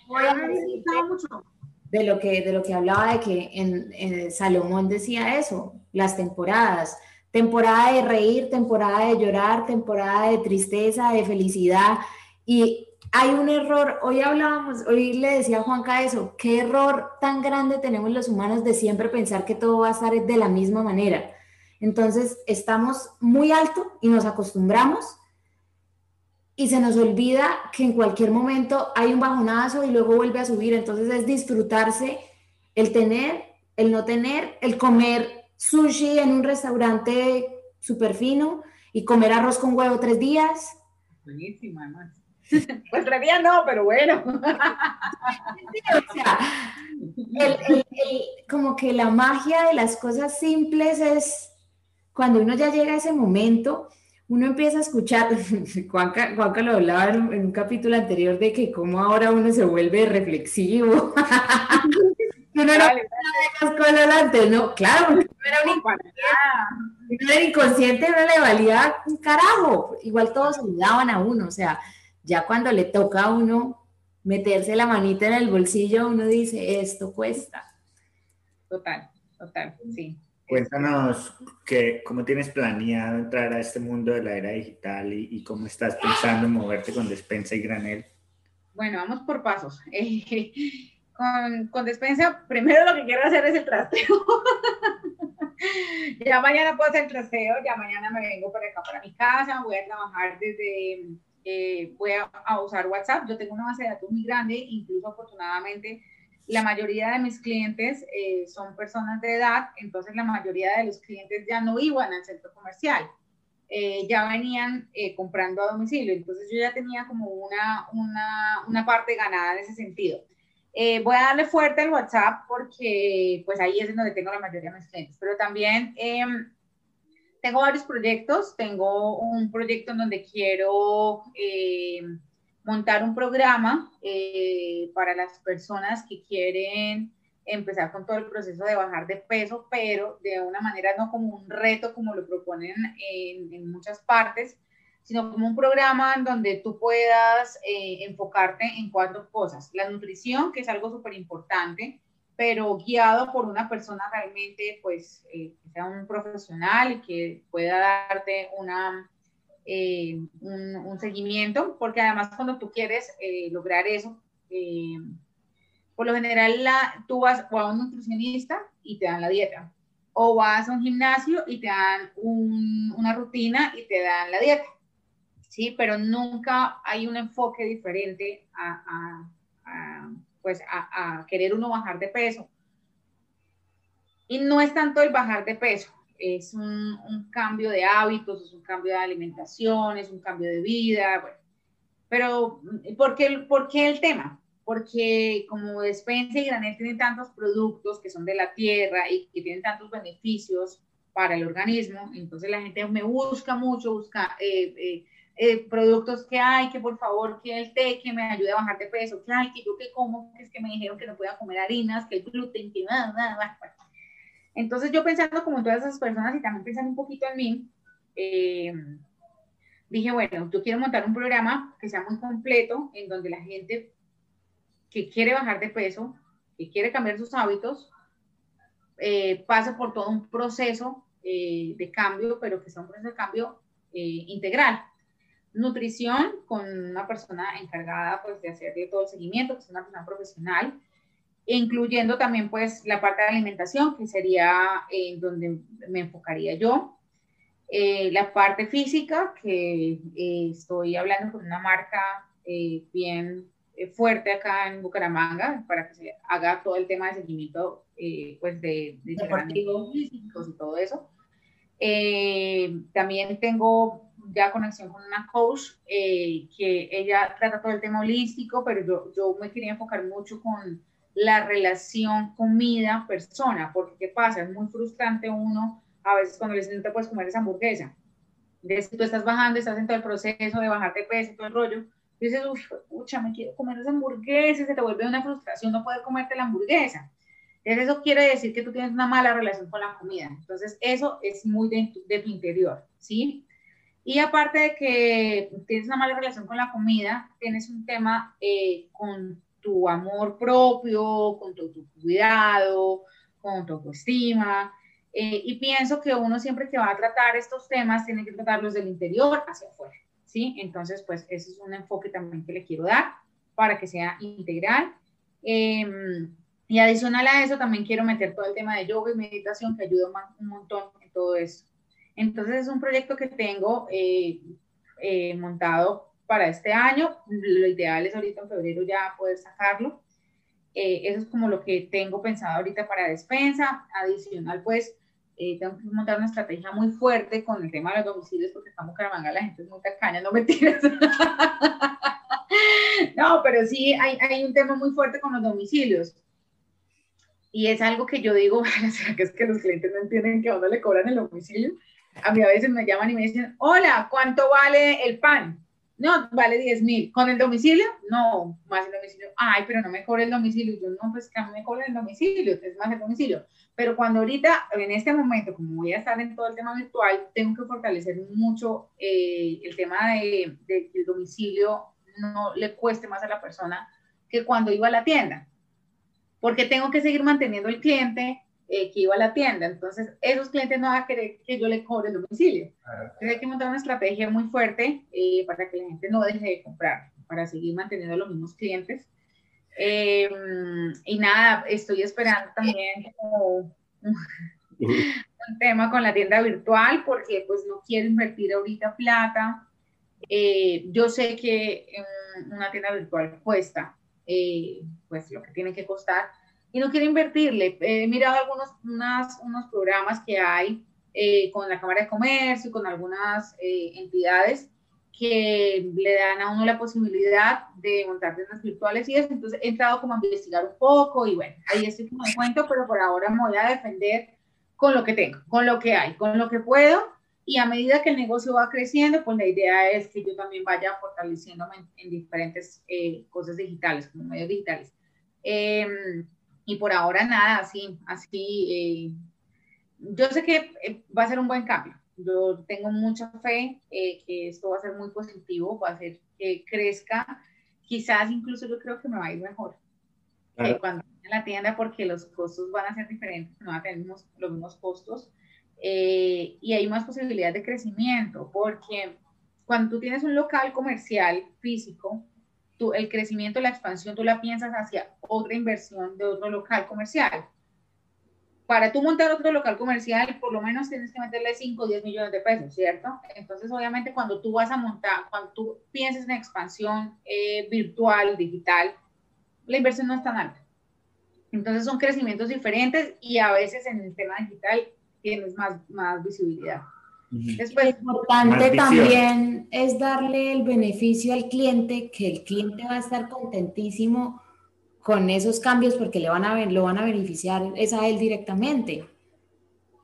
De lo, que, de lo que hablaba de que en, Salomón decía eso, las temporadas, temporada de reír, temporada de llorar, temporada de tristeza, de felicidad. Y hay un error, hoy hablábamos, hoy le decía a Juanca eso, qué error tan grande tenemos los humanos de siempre pensar que todo va a estar de la misma manera. Entonces estamos muy alto y nos acostumbramos y se nos olvida que en cualquier momento hay un bajonazo y luego vuelve a subir. Entonces es disfrutarse el tener, el no tener, el comer sushi en un restaurante súper fino y comer arroz con huevo tres días. Buenísimo, además. Pues tres días no, pero bueno. o sea, como que la magia de las cosas simples es cuando uno ya llega a ese momento uno empieza a escuchar, Juanca, Juanca lo hablaba en, un capítulo anterior de que cómo ahora uno se vuelve reflexivo. no era ¿no? Claro, porque no era un inconsciente, no era inconsciente, no le valía un carajo. Igual todos saludaban a uno, o sea, ya cuando le toca a uno meterse la manita en el bolsillo, uno dice, esto cuesta. Total, total, sí. Cuéntanos que, cómo tienes planeado entrar a este mundo de la era digital y, cómo estás pensando en moverte con despensa y granel. Bueno, vamos por pasos. con, con, despensa, primero lo que quiero hacer es el trasteo. ya mañana puedo hacer el trasteo, ya mañana me vengo para acá, para mi casa, voy a trabajar desde eh, voy a, usar WhatsApp. Yo tengo una base de datos muy grande, incluso afortunadamente la mayoría de mis clientes eh, son personas de edad, entonces la mayoría de los clientes ya no iban al centro comercial, eh, ya venían comprando a domicilio, entonces yo ya tenía como una, una, una parte ganada en ese sentido. voy a darle fuerte al WhatsApp porque pues ahí es donde tengo la mayoría de mis clientes, pero también em, tengo varios proyectos. Tengo un proyecto en donde quiero eh, montar un programa eh, para las personas que quieren empezar con todo el proceso de bajar de peso, pero de una manera no como un reto como lo proponen en, en muchas partes, sino como un programa en donde tú puedas eh, enfocarte en cuatro cosas. La nutrición, que es algo súper importante, pero guiado por una persona realmente, pues, eh, que sea un profesional y que pueda darte una, eh, un, seguimiento, porque además cuando tú quieres eh, lograr eso, por lo general la, tú vas a un nutricionista y te dan la dieta, o vas a un gimnasio y te dan una rutina y te dan la dieta, ¿sí? Pero nunca hay un enfoque diferente a pues a, querer uno bajar de peso. Y no es tanto el bajar de peso, es un, cambio de hábitos, es un cambio de alimentación, es un cambio de vida, bueno. Pero, ¿por qué, ¿por qué el tema? Porque como Despensa y Granel tienen tantos productos que son de la tierra y que tienen tantos beneficios para el organismo, entonces la gente me busca mucho, busca eh, eh, eh, productos que hay, que por favor, que el té que me ayude a bajar de peso, que hay, que yo que como, que es que me dijeron que no pueda comer harinas, que el gluten, que nada, nada, Entonces yo pensando como todas esas personas y también pensando un poquito en mí, eh, dije, bueno, yo quiero montar un programa que sea muy completo, en donde la gente que quiere bajar de peso, que quiere cambiar sus hábitos, eh, pase por todo un proceso de cambio, pero que sea un proceso de cambio integral. Nutrición con una persona encargada pues de hacerle todo el seguimiento, que es una persona profesional, incluyendo también pues la parte de alimentación, que sería en donde me enfocaría yo. Eh, la parte física, que eh, estoy hablando con una marca eh, bien fuerte acá en Bucaramanga para que se haga todo el tema de seguimiento pues de, de físicos y todo eso. también tengo ya conexión con una coach eh, que ella trata todo el tema holístico, pero yo, yo me quería enfocar mucho con la relación comida-persona, porque ¿qué pasa? Es muy frustrante uno a veces cuando le dicen no te puedes comer esa hamburguesa. Que tú estás bajando, estás en todo el proceso de bajarte peso, todo el rollo, dices, uy, pucha, me quiero comer esa hamburguesa, se te vuelve una frustración no poder comerte la hamburguesa. Entonces, eso quiere decir que tú tienes una mala relación con la comida. Entonces, eso es muy de, de tu interior, ¿sí? Y aparte de que tienes una mala relación con la comida, tienes un tema eh, con tu amor propio, con tu, cuidado, con tu autoestima. Eh, y pienso que uno siempre que va a tratar estos temas tiene que tratarlos del interior hacia afuera. ¿sí? Entonces, pues ese es un enfoque también que le quiero dar para que sea integral. Em, y adicional a eso, también quiero meter todo el tema de yoga y meditación que ayuda un montón en todo eso. Entonces es un proyecto que tengo eh, eh, montado para este año. Lo ideal es ahorita en febrero ya poder sacarlo. Eh, eso es como lo que tengo pensado ahorita para despensa. Adicional, pues, tengo que montar una estrategia muy fuerte con el tema de los domicilios porque estamos caramanga, la gente es muy tacaña, no mentiras. no, pero sí hay, hay un tema muy fuerte con los domicilios. Y es algo que yo digo, ¿será que es que los clientes no entienden que a dónde le cobran el domicilio? a mí a veces me llaman y me dicen, hola, ¿cuánto vale el pan? No, vale 10 mil. ¿Con el domicilio? No, más el domicilio. Ay, pero no me el domicilio. Yo, no, pues que mí me cobre el domicilio, es más el domicilio. Pero cuando ahorita, en este momento, como voy a estar en todo el tema virtual, tengo que fortalecer mucho eh, el tema de, de que el domicilio no le cueste más a la persona que cuando iba a la tienda. Porque tengo que seguir manteniendo el cliente, eh, que iba a la tienda. Entonces, esos clientes no van a querer que yo le cobre el domicilio. Entonces, hay que montar una estrategia muy fuerte eh, para que la gente no deje de comprar, para seguir manteniendo los mismos clientes. Eh, y nada, estoy esperando también como un tema con la tienda virtual, porque pues no quiero invertir ahorita plata. yo sé que una tienda virtual cuesta pues lo que tiene que costar, y no quiero invertirle. He mirado algunos unas, unos programas que hay eh, con la Cámara de Comercio, con algunas eh, entidades que le dan a uno la posibilidad de montar tiendas virtuales y eso. Entonces he entrado como a investigar un poco y bueno, ahí estoy como de cuento, pero por ahora me voy a defender con lo que tengo, con lo que hay, con lo que puedo. Y a medida que el negocio va creciendo, pues la idea es que yo también vaya fortaleciéndome en, diferentes eh, cosas digitales, como medios digitales. Eh, y por ahora nada, así, así. Eh, yo sé que eh, va a ser un buen cambio. Yo tengo mucha fe eh, que esto va a ser muy positivo, va a hacer que crezca. Quizás incluso yo creo que me va a ir mejor cuando en la tienda porque los costos van a ser diferentes, no van a tener los mismos costos y hay más posibilidades de crecimiento porque cuando tú tienes un local comercial físico, el crecimiento, la expansión, tú la piensas hacia otra inversión de otro local comercial. Para tú montar otro local comercial, por lo menos tienes que meterle 5 o 10 millones de pesos, ¿cierto? Entonces, obviamente, cuando tú vas a montar, cuando tú piensas en expansión eh, virtual, digital, la inversión no es tan alta. Entonces, son crecimientos diferentes y a veces en el tema digital tienes más, más visibilidad. Después, lo importante también es darle el beneficio al cliente, que el cliente va a estar contentísimo con esos cambios porque le van a, lo van a beneficiar es a él directamente.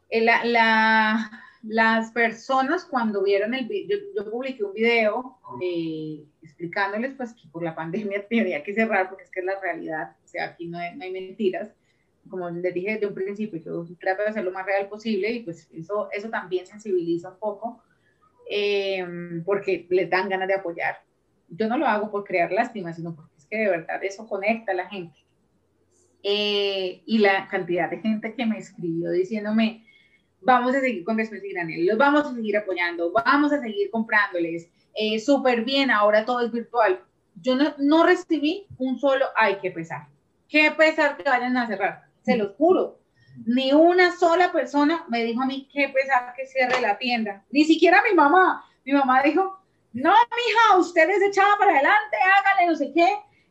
Eh, la, las personas cuando vieron el video, yo, publiqué un video eh, explicándoles pues que por la pandemia tenía que cerrar porque es que es la realidad, o sea, aquí no hay, no hay mentiras como les dije desde un principio, yo trato de ser lo más real posible y pues eso, eso también sensibiliza un poco eh, porque les dan ganas de apoyar. Yo no lo hago por crear lástima, sino porque es que de verdad eso conecta a la gente. Eh, y la cantidad de gente que me escribió diciéndome, vamos a seguir con Después y Granel, los vamos a seguir apoyando, vamos a seguir comprándoles, eh, súper bien, ahora todo es virtual. Yo no, no recibí un solo, hay que pesar. Qué pesar que vayan a cerrar se los juro. Ni una sola persona me dijo a mí qué pesar que cierre la tienda. Ni siquiera mi mamá. Mi mamá dijo, no, mija, usted es echada para adelante, hágale no sé qué.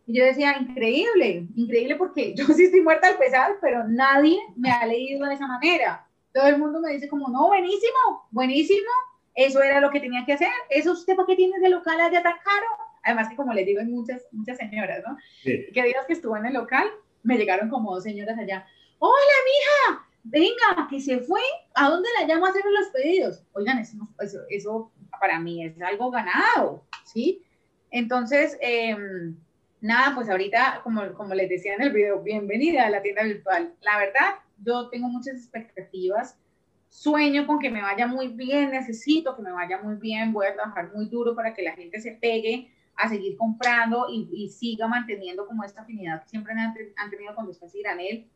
Y yo decía, increíble, increíble porque yo sí estoy muerta al pesar, pero nadie me ha leído de esa manera. Todo el mundo me dice como, no, buenísimo, buenísimo, eso era lo que tenía que hacer. ¿Eso usted para qué tiene de local allá tan caro? Además que como les digo, hay muchas, muchas señoras, ¿no? Que días que estuvo en el local, me llegaron como dos señoras allá. Hola, mija, venga, que se fue. ¿A dónde la llamo a hacer los pedidos? Oigan, eso, eso, para mí es algo ganado, ¿sí? Entonces, em, nada, pues ahorita, como, como les decía en el video, bienvenida a la tienda virtual. La verdad, yo tengo muchas expectativas. Sueño con que me vaya muy bien, necesito que me vaya muy bien, voy a trabajar muy duro para que la gente se pegue a seguir comprando y, siga manteniendo como esta afinidad que siempre han, tenido con y Granel,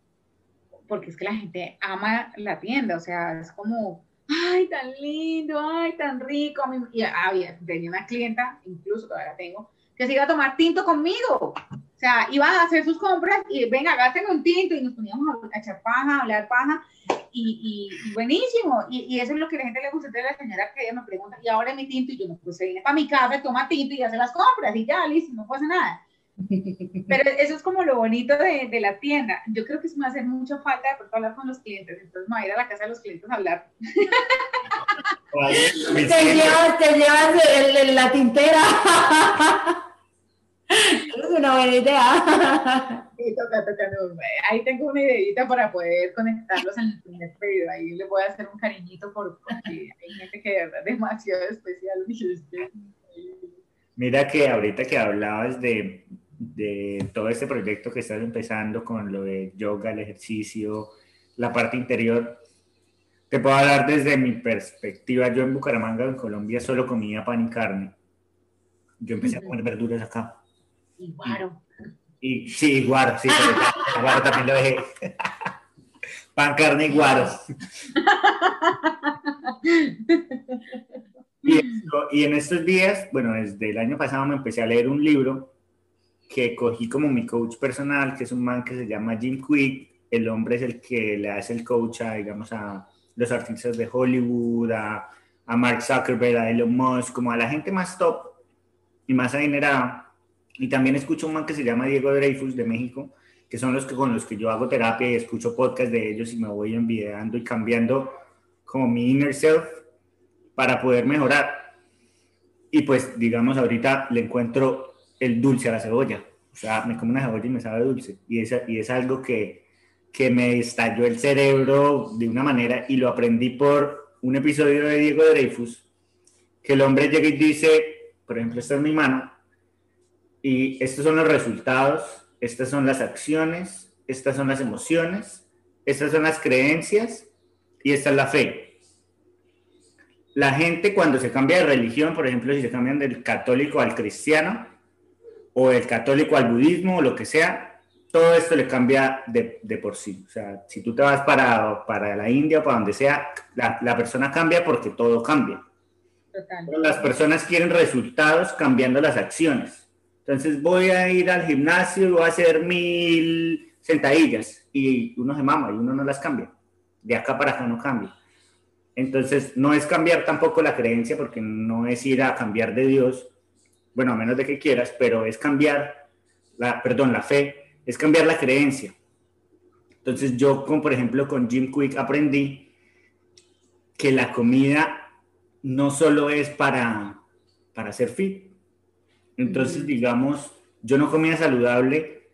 porque es que la gente ama la tienda, o sea, es como, ay, tan lindo, ay, tan rico. Y había, tenía una clienta, incluso todavía la tengo, que se iba a tomar tinto conmigo. O sea, iba a hacer sus compras y venga, gasten un tinto y nos poníamos a echar paja, a hablar paja y, buenísimo. Y, eso es lo que a la gente le gusta. Entonces la señora que me pregunta, ¿y ahora mi tinto? Y yo, no, pues se viene para mi casa, toma tinto y hace las compras y ya, listo, no pasa nada. Pero eso es como lo bonito de, de, la tienda. Yo creo que eso me va a hacer mucha falta de pronto hablar con los clientes. Entonces me voy a ir a la casa de los clientes a hablar. te llevas, te llevas la tintera. es una buena idea. Sí, toca, toca, Ahí tengo una ideita para poder conectarlos en el primer periodo. Ahí les voy a hacer un cariñito por, porque hay gente que de verdad es demasiado especial. Mira que ahorita que hablabas de, de todo este proyecto que estás empezando con lo de yoga, el ejercicio, la parte interior, te puedo hablar desde mi perspectiva. Yo en Bucaramanga, en Colombia, solo comía pan y carne. Yo empecé a comer verduras acá. Y guaro. Y, sí, guaro, sí, pero guaro también lo dejé. pan, carne y guaro. y, y en estos días, bueno, desde el año pasado me empecé a leer un libro que cogí como mi coach personal, que es un man que se llama Jim Quick. El hombre es el que le hace el coach a, digamos, a los artistas de Hollywood, a, a Mark Zuckerberg, a Elon Musk, como a la gente más top y más adinerada. Y también escucho un man que se llama Diego Dreyfus de México, que son los que con los que yo hago terapia y escucho podcast de ellos y me voy enviando y cambiando como mi inner self para poder mejorar. Y pues, digamos, ahorita le encuentro el dulce a la cebolla. O sea, me como una cebolla y me sabe dulce. Y es, y es algo que, que me estalló el cerebro de una manera y lo aprendí por un episodio de Diego Dreyfus, que el hombre llega y dice, por ejemplo, esta es mi mano, y estos son los resultados, estas son las acciones, estas son las emociones, estas son las creencias y esta es la fe. La gente cuando se cambia de religión, por ejemplo, si se cambian del católico al cristiano, o el católico al budismo, o lo que sea, todo esto le cambia de, de, por sí. O sea, si tú te vas para, para la India o para donde sea, la, la persona cambia porque todo cambia. Total. Las personas quieren resultados cambiando las acciones. Entonces voy a ir al gimnasio y voy a hacer mil sentadillas y uno se mama y uno no las cambia. De acá para acá no cambia. Entonces no es cambiar tampoco la creencia porque no es ir a cambiar de Dios, bueno, a menos de que quieras, pero es cambiar, la, perdón, la fe es cambiar la creencia. Entonces yo, como por ejemplo con Jim Quick, aprendí que la comida no solo es para, para ser fit. Entonces, digamos, yo no comía saludable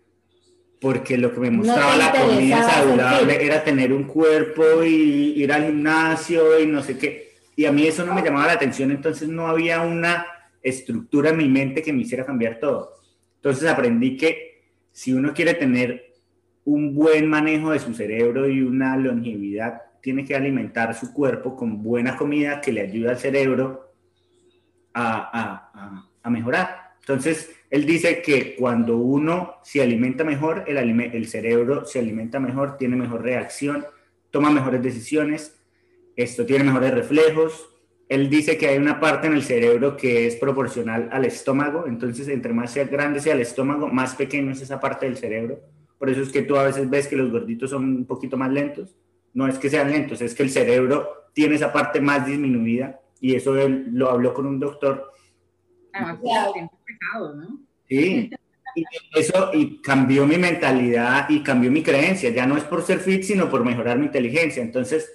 porque lo que me mostraba la comida saludable era tener un cuerpo y ir al gimnasio y no sé qué. Y a mí eso no me llamaba la atención, entonces no había una estructura en mi mente que me hiciera cambiar todo. Entonces aprendí que si uno quiere tener un buen manejo de su cerebro y una longevidad, tiene que alimentar su cuerpo con buena comida que le ayude al cerebro a, mejorar. Entonces, él dice que cuando uno se alimenta mejor, el, el cerebro se alimenta mejor, tiene mejor reacción, toma mejores decisiones, esto tiene mejores reflejos, él dice que hay una parte en el cerebro que es proporcional al estómago, entonces entre más sea grande sea el estómago, más pequeño es esa parte del cerebro. Por eso es que tú a veces ves que los gorditos son un poquito más lentos. No es que sean lentos, es que el cerebro tiene esa parte más disminuida y eso él lo habló con un doctor. Ah, Sí, y eso y cambió mi mentalidad y cambió mi creencia. Ya no es por ser fit, sino por mejorar mi inteligencia. Entonces,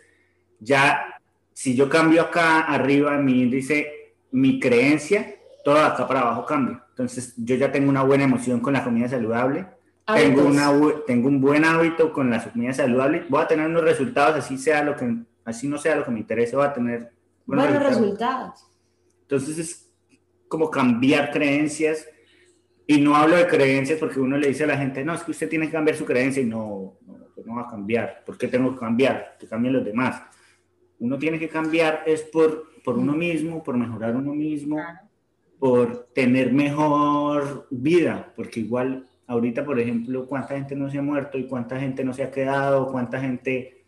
ya si yo cambio acá arriba mi índice, mi creencia, todo acá para abajo cambia. Entonces yo ya tengo una buena emoción con la comida saludable, tengo, una, tengo un buen hábito con la comida saludable, voy a tener unos resultados, así sea lo que, así no sea lo que me interese, voy a tener buenos, buenos resultados. Entonces es como cambiar creencias. Y no hablo de creencias porque uno le dice a la gente, no, es que usted tiene que cambiar su creencia y no, no, no va a cambiar. ¿Por qué tengo que cambiar? Que cambien los demás. Uno tiene que cambiar es por, por uno mismo, por mejorar uno mismo, por tener mejor vida, porque igual ahorita, por ejemplo, cuánta gente no se ha muerto y cuánta gente no se ha quedado, cuánta gente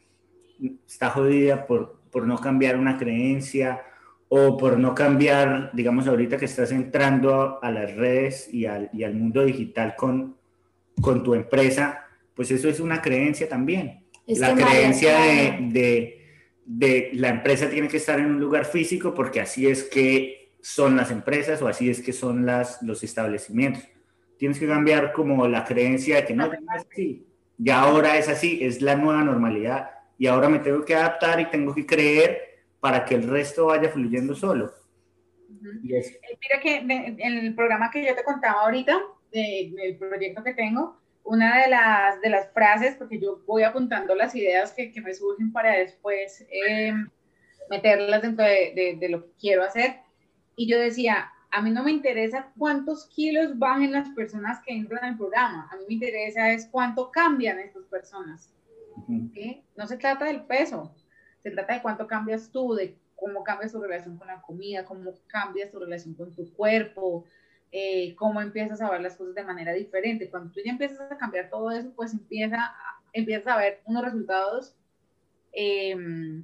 está jodida por, por no cambiar una creencia o por no cambiar, digamos, ahorita que estás entrando a, las redes y al, y al mundo digital con, con tu empresa, pues eso es una creencia también. la creencia de de la empresa tiene que estar en un lugar físico porque así es que son las empresas o así es que son las, los establecimientos. Tienes que cambiar como la creencia de que no, es así. Y ahora es así, es la nueva normalidad. Y ahora me tengo que adaptar y tengo que creer para que el resto vaya fluyendo solo. Eh, mira que en el programa que yo te contaba ahorita, del proyecto que tengo, una de las, de las frases, porque yo voy apuntando las ideas que, que me surgen para después eh, meterlas dentro de, de, lo que quiero hacer. Y yo decía, a mí no me interesa cuántos kilos bajen las personas que entran al programa, a mí me interesa es cuánto cambian estas personas. No se trata del peso, se trata de cuánto cambias tú, de cómo cambias tu relación con la comida, cómo cambias tu relación con tu cuerpo, eh, cómo empiezas a ver las cosas de manera diferente. Cuando tú ya empiezas a cambiar todo eso, pues empieza, empiezas a ver unos resultados em,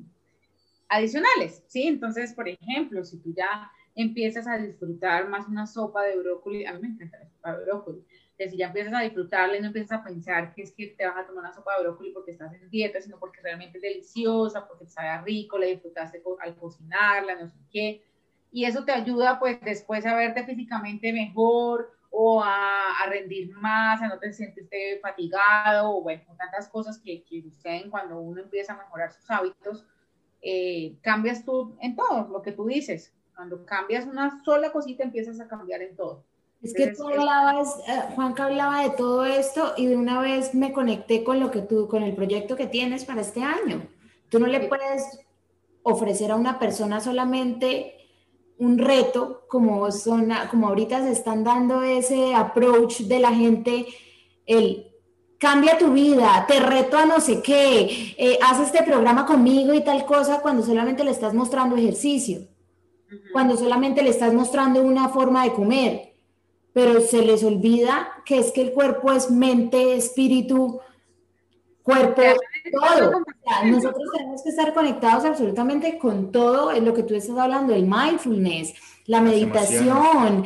adicionales, ¿sí? Entonces, por ejemplo, si tú ya empiezas a disfrutar más una sopa de brócoli, a mí me encanta la sopa de brócoli, que si ya empiezas a disfrutarla y no empiezas a pensar que es que te vas a tomar una sopa de brócoli porque estás en dieta, sino porque realmente es deliciosa, porque sabe rico, la disfrutaste al cocinarla, no sé qué, y eso te ayuda pues después a verte físicamente mejor o a, a rendir más, a no te sientes fatigado, o bueno, tantas cosas que, que suceden cuando uno empieza a mejorar sus hábitos, eh, cambias tú en todo, lo que tú dices, cuando cambias una sola cosita empiezas a cambiar en todo. Es que tú hablabas, eh, Juanca hablaba de todo esto y de una vez me conecté con lo que tú, con el proyecto que tienes para este año. Tú no le puedes ofrecer a una persona solamente un reto, como, son, como ahorita se están dando ese approach de la gente, el cambia tu vida, te reto a no sé qué, eh, haz este programa conmigo y tal cosa, cuando solamente le estás mostrando ejercicio, cuando solamente le estás mostrando una forma de comer, pero se les olvida que es que el cuerpo es mente, espíritu, cuerpo, todo. nosotros tenemos que estar conectados absolutamente con todo en lo que tú estás hablando, el mindfulness, la meditación.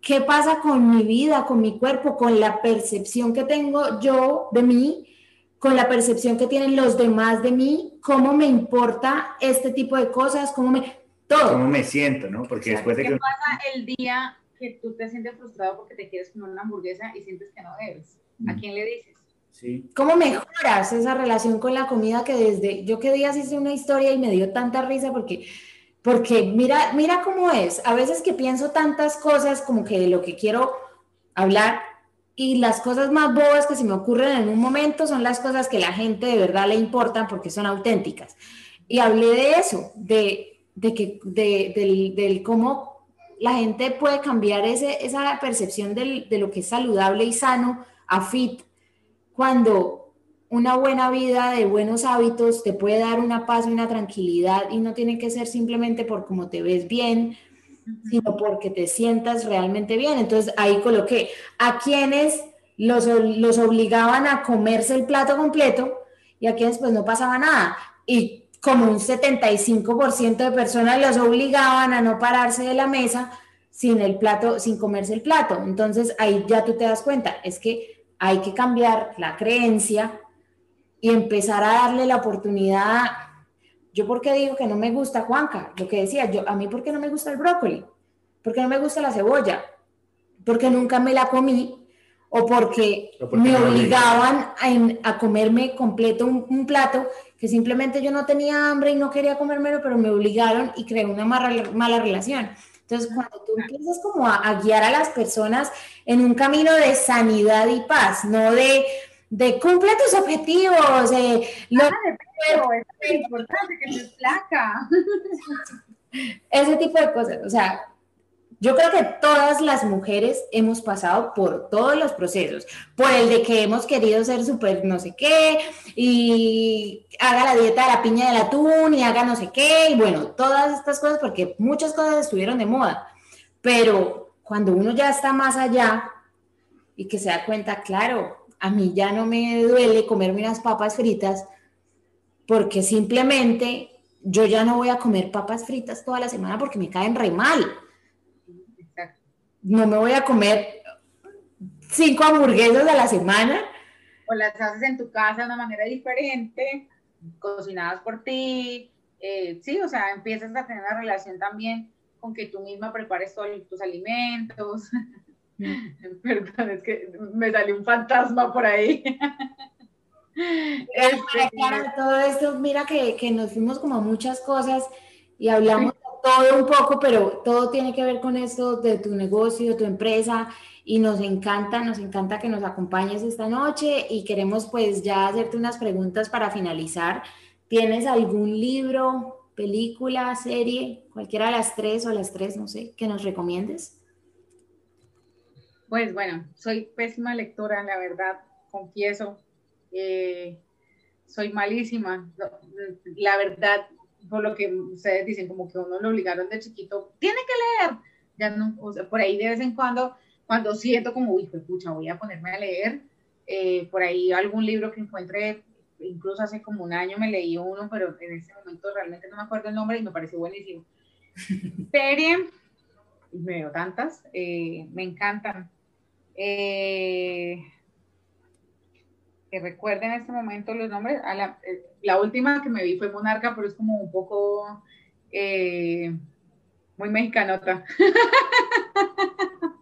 ¿Qué pasa con mi vida, con mi cuerpo, con la percepción que tengo yo de mí, con la percepción que tienen los demás de mí? ¿Cómo me importa este tipo de cosas? ¿Cómo me... Todo. ¿Cómo me siento, no? Porque después de ¿Qué pasa el día que tú te sientes frustrado porque te quieres comer una hamburguesa y sientes que no debes? ¿A quién le dices? ¿Cómo mejoras esa relación con la comida que desde, yo que días hice una historia y me dio tanta risa porque, porque mira, mira cómo es, a veces que pienso tantas cosas como que de lo que quiero hablar y las cosas más bobas que se me ocurren en un momento son las cosas que la gente de verdad le importan porque son auténticas. Y hablé de eso, de, de que, de, del, del, cómo la gente puede cambiar ese, esa percepción del, de lo que es saludable y sano a fit cuando una buena vida de buenos hábitos te puede dar una paz y una tranquilidad y no tiene que ser simplemente por cómo te ves bien, sino porque te sientas realmente bien. Entonces ahí coloqué a quienes los, los obligaban a comerse el plato completo y a quienes pues no pasaba nada. Y como un 75% de personas los obligaban a no pararse de la mesa sin el plato, sin comerse el plato. Entonces ahí ya tú te das cuenta, es que hay que cambiar la creencia y empezar a darle la oportunidad. Yo porque digo que no me gusta Juanca, lo que decía, yo a mí porque no me gusta el brócoli, porque no me gusta la cebolla, porque nunca me la comí o porque, me obligaban a, comerme completo un, plato que simplemente yo no tenía hambre y no quería comérmelo, pero me obligaron y creé una mala, mala relación. Entonces, cuando tú empiezas como a, guiar a las personas en un camino de sanidad y paz, no de, de cumple tus objetivos, eh, lo ah, es importante que te placa. Ese tipo de cosas, o sea, yo creo que todas las mujeres hemos pasado por todos los procesos, por el de que hemos querido ser súper no sé qué, y haga la dieta de la piña del atún, y haga no sé qué, y bueno, todas estas cosas, porque muchas cosas estuvieron de moda, pero cuando uno ya está más allá y que se da cuenta, claro, a mí ya no me duele comerme unas papas fritas, porque simplemente yo ya no voy a comer papas fritas toda la semana porque me caen re mal no me voy a comer cinco hamburguesas a la semana. O las haces en tu casa de una manera diferente, cocinadas por ti. Eh, sí, o sea, empiezas a tener una relación también con que tú misma prepares todos tus alimentos. Mm. Perdón, es que me salió un fantasma por ahí. este, todo esto, mira que, que nos fuimos como a muchas cosas y hablamos todo un poco, pero todo tiene que ver con esto de tu negocio, tu empresa y nos encanta, nos encanta que nos acompañes esta noche y queremos pues ya hacerte unas preguntas para finalizar. ¿Tienes algún libro película, serie, cualquiera de las tres o las tres, no sé, que nos recomiendes. Pues bueno, soy pésima lectora, la verdad, confieso. Eh, soy malísima. La verdad, por lo que ustedes dicen, como que uno lo obligaron de chiquito, tiene que leer. Ya no, o sea, por ahí de vez en cuando, cuando siento como, uy, pucha, voy a ponerme a leer, eh, por ahí algún libro que encuentre, incluso hace como un año me leí uno, pero en este momento realmente no me acuerdo el nombre y me pareció buenísimo. Serie, me veo tantas, eh, me encantan. Eh, que recuerden en este momento los nombres. A la, eh, la, última que me vi fue Monarca, pero es como un poco eh, muy mexicanota.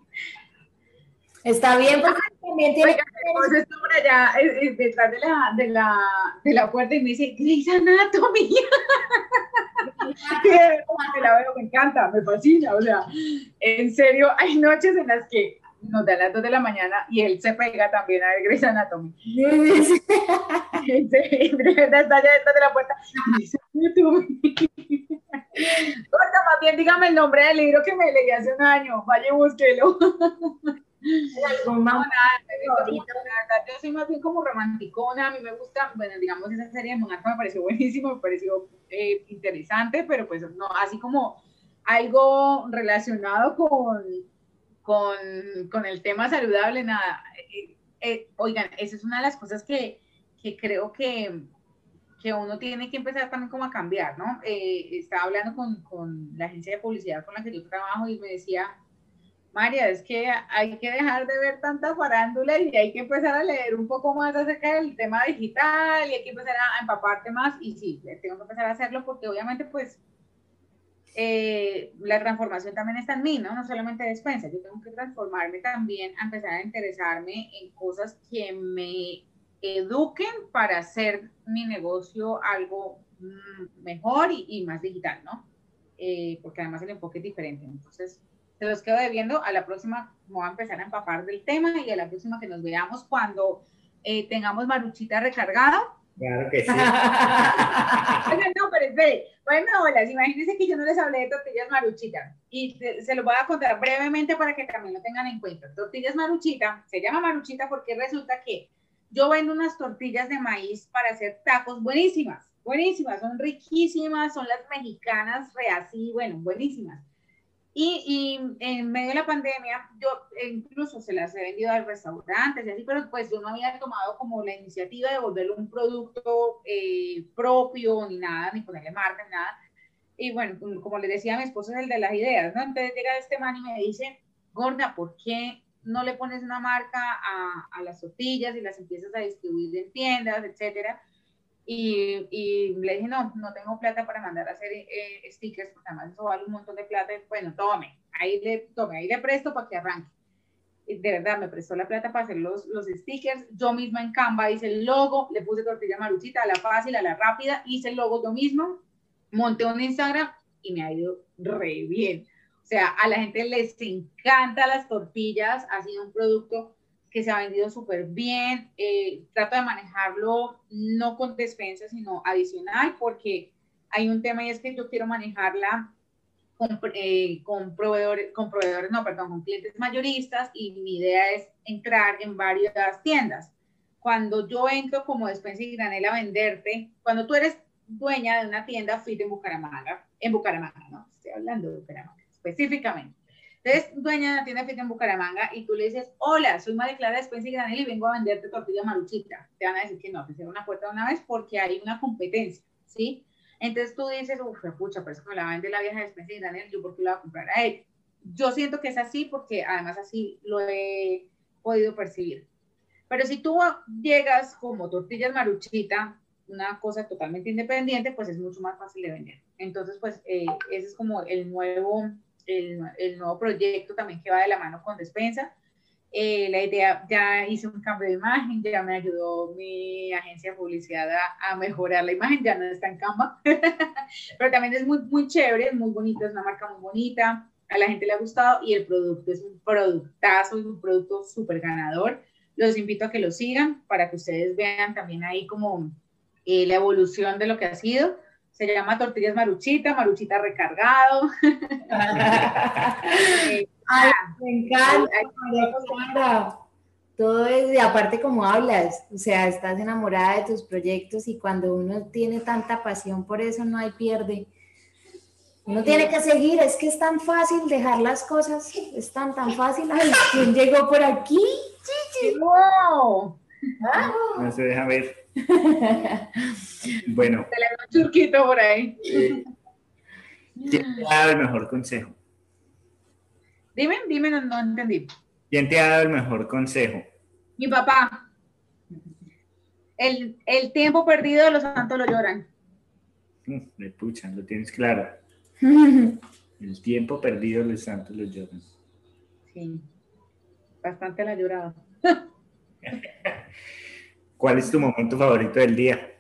Está bien, porque también tiene Oiga, que... por allá eh, detrás de la, de, la, de la puerta y me dice, Grey's Anatomy. la veo, me encanta, me fascina. O sea, en serio, hay noches en las que nos da las 2 de la mañana y él se pega también a ver Grey's Anatomy. está allá detrás de la puerta. Corta, más bien dígame el nombre del libro que me leí hace un año. Vaya, búsquelo. yo soy más bien como romanticona, a mí me gusta, bueno, digamos, esa serie de Monarca me pareció buenísimo, me pareció eh, interesante, pero pues no, así como algo relacionado con, con, con el tema saludable, nada. Eh, eh, oigan, esa es una de las cosas que, que creo que, que, uno tiene que empezar también como a cambiar, ¿no? Eh, estaba hablando con, con, la agencia de publicidad con la que yo trabajo y me decía, María, es que hay que dejar de ver tanta farándula y hay que empezar a leer un poco más acerca del tema digital y hay que empezar a empaparte más y sí, tengo que empezar a hacerlo porque obviamente pues eh, la transformación también está en mí, ¿no? No solamente despensa, yo tengo que transformarme también a empezar a interesarme en cosas que me eduquen para hacer mi negocio algo mm, mejor y, más digital, ¿no? Eh, porque además el enfoque es diferente. Entonces, se los quedo debiendo. A la próxima voy a empezar a empapar del tema y a la próxima que nos veamos cuando eh, tengamos Maruchita recargada Claro que sí. no, pero espere. Bueno, hola, imagínense que yo no les hablé de tortillas maruchita y se lo voy a contar brevemente para que también lo tengan en cuenta. Tortillas maruchita, se llama maruchita porque resulta que yo vendo unas tortillas de maíz para hacer tacos buenísimas, buenísimas, son riquísimas, son las mexicanas, re así, bueno, buenísimas. Y, y, en medio de la pandemia, yo incluso se las he vendido a restaurantes y así, pero pues yo no había tomado como la iniciativa de volverlo un producto eh, propio, ni nada, ni ponerle marca, ni nada. Y bueno, como le decía, mi esposo es el de las ideas, ¿no? Entonces llega este man y me dice, Gorda, ¿por qué no le pones una marca a, a las tortillas y las empiezas a distribuir en tiendas, etcétera? Y, y, le dije, no, no tengo plata para mandar a hacer eh, stickers, porque además eso vale un montón de plata. Bueno, tome, ahí le, tome, ahí le presto para que arranque. Y de verdad, me prestó la plata para hacer los, los stickers. Yo misma en Canva hice el logo, le puse tortilla maruchita, a la fácil, a la rápida, hice el logo yo mismo, monté un Instagram y me ha ido re bien. O sea, a la gente les encanta las tortillas, ha sido un producto que se ha vendido súper bien. Eh, trato de manejarlo no con despensa, sino adicional, porque hay un tema y es que yo quiero manejarla con, eh, con, proveedores, con proveedores, no, perdón, con clientes mayoristas y mi idea es entrar en varias tiendas. Cuando yo entro como despensa y granel a venderte, cuando tú eres dueña de una tienda fit en Bucaramanga, en Bucaramanga, no, estoy hablando de Bucaramanga específicamente entonces, dueña de la tienda en Bucaramanga y tú le dices, hola, soy María Clara Despensa y Granel y vengo a venderte tortilla maruchita. Te van a decir que no, te cierran una puerta una vez porque hay una competencia, ¿sí? Entonces tú dices, uff, pucha, pero es que me la vende la vieja Despensa y Granel, yo por qué la voy a comprar a él. Yo siento que es así porque además así lo he podido percibir. Pero si tú llegas como tortillas maruchita, una cosa totalmente independiente, pues es mucho más fácil de vender. Entonces, pues eh, ese es como el nuevo el, nuevo proyecto también que va de la mano con despensa. Eh, la idea, ya hice un cambio de imagen, ya me ayudó mi agencia de publicidad a, mejorar la imagen, ya no está en Canva, pero también es muy, muy chévere, es muy bonito, es una marca muy bonita, a la gente le ha gustado y el producto es un productazo, es un producto súper ganador. Los invito a que lo sigan para que ustedes vean también ahí como eh, la evolución de lo que ha sido Se llama Tortillas Maruchita, Maruchita recargado. Eh, Ay, me encanta, Todo es, y aparte como hablas, o sea, estás enamorada de tus proyectos y cuando uno tiene tanta pasión por eso no hay pierde. Uno tiene que seguir, es que es tan fácil dejar las cosas, es tan tan fácil. Ay, ¿quién llegó por aquí? Chichi. ¡Wow! No se deja ver. bueno. Se le da un churquito por ahí. ¿Quién te ha dado el mejor consejo? Dime, dime, no, entendí. ¿Quién te ha dado el mejor consejo? Mi papá. El, el tiempo perdido los santos lo lloran. Me mm, puchan, lo tienes claro. El tiempo perdido los santos lo lloran. Sí, bastante la llorado. ¿Cuál es tu momento favorito del día?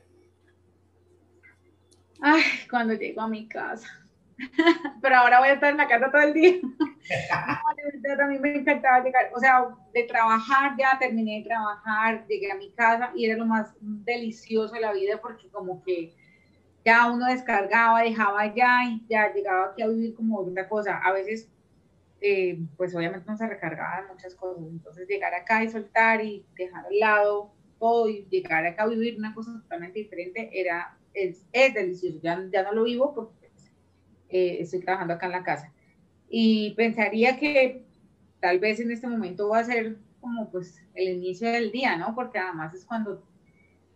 Ay, cuando llego a mi casa. Pero ahora voy a estar en la casa todo el día. a mí me encantaba llegar, o sea, de trabajar, ya terminé de trabajar, llegué a mi casa y era lo más delicioso de la vida porque como que ya uno descargaba, dejaba ya y ya llegaba aquí a vivir como otra cosa. A veces, eh, pues obviamente no se recargaba muchas cosas. Entonces llegar acá y soltar y dejar al lado todo y llegar acá a vivir una cosa totalmente diferente era, es, es delicioso. Ya, ya no lo vivo porque pues, eh, estoy trabajando acá en la casa. Y pensaría que tal vez en este momento va a ser como pues el inicio del día, ¿no? Porque además es cuando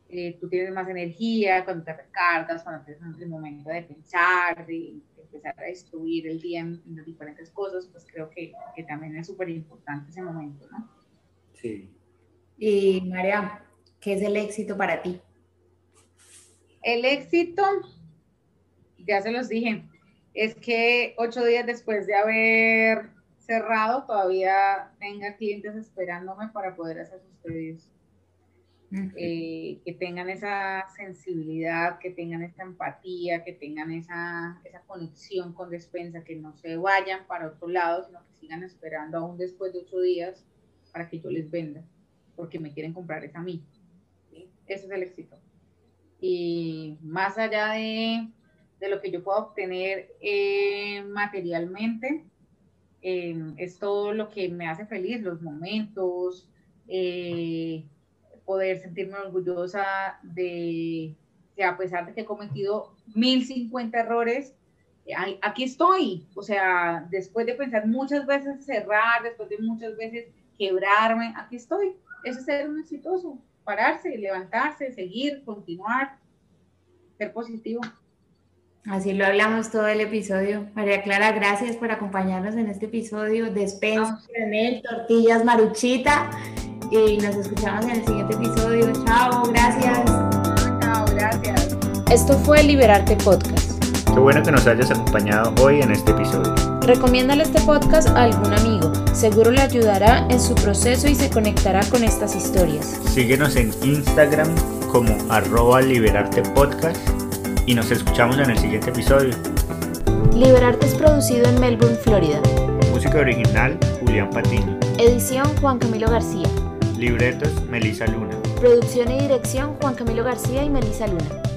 eh, tú tienes más energía, cuando te recargas, cuando tienes el momento de pensar, de, empezar a destruir el día en, las diferentes cosas, pues creo que, que también es súper importante ese momento, ¿no? Sí. Y María, ¿qué es el éxito para ti? El éxito, ya se los dije, es que ocho días después de haber cerrado, todavía tenga clientes esperándome para poder hacer sus pedidos. Eh, que tengan esa sensibilidad, que tengan esa empatía, que tengan esa, esa conexión con despensa, que no se vayan para otro lado, sino que sigan esperando aún después de ocho días para que yo les venda, porque me quieren comprar es a mí. Ese es el éxito. Y más allá de, de lo que yo pueda obtener eh, materialmente, eh, es todo lo que me hace feliz, los momentos, eh, poder sentirme orgullosa de que a pesar de que he cometido 1050 errores, aquí estoy. O sea, después de pensar muchas veces cerrar, después de muchas veces quebrarme, aquí estoy. Eso es ser un exitoso. Pararse, levantarse, seguir, continuar, ser positivo. Así lo hablamos todo el episodio. María Clara, gracias por acompañarnos en este episodio. Despensa, tortillas, maruchita y nos escuchamos en el siguiente episodio. Chao, gracias. Chao, gracias. Esto fue Liberarte Podcast. Qué bueno que nos hayas acompañado hoy en este episodio. Recomiéndale este podcast a algún amigo. Seguro le ayudará en su proceso y se conectará con estas historias. Síguenos en Instagram como arroba liberarte podcast y nos escuchamos en el siguiente episodio. Liberarte es producido en Melbourne, Florida. Música original, Julián Patiño. Edición, Juan Camilo García. Libretos, Melisa Luna. Producción y dirección, Juan Camilo García y Melisa Luna.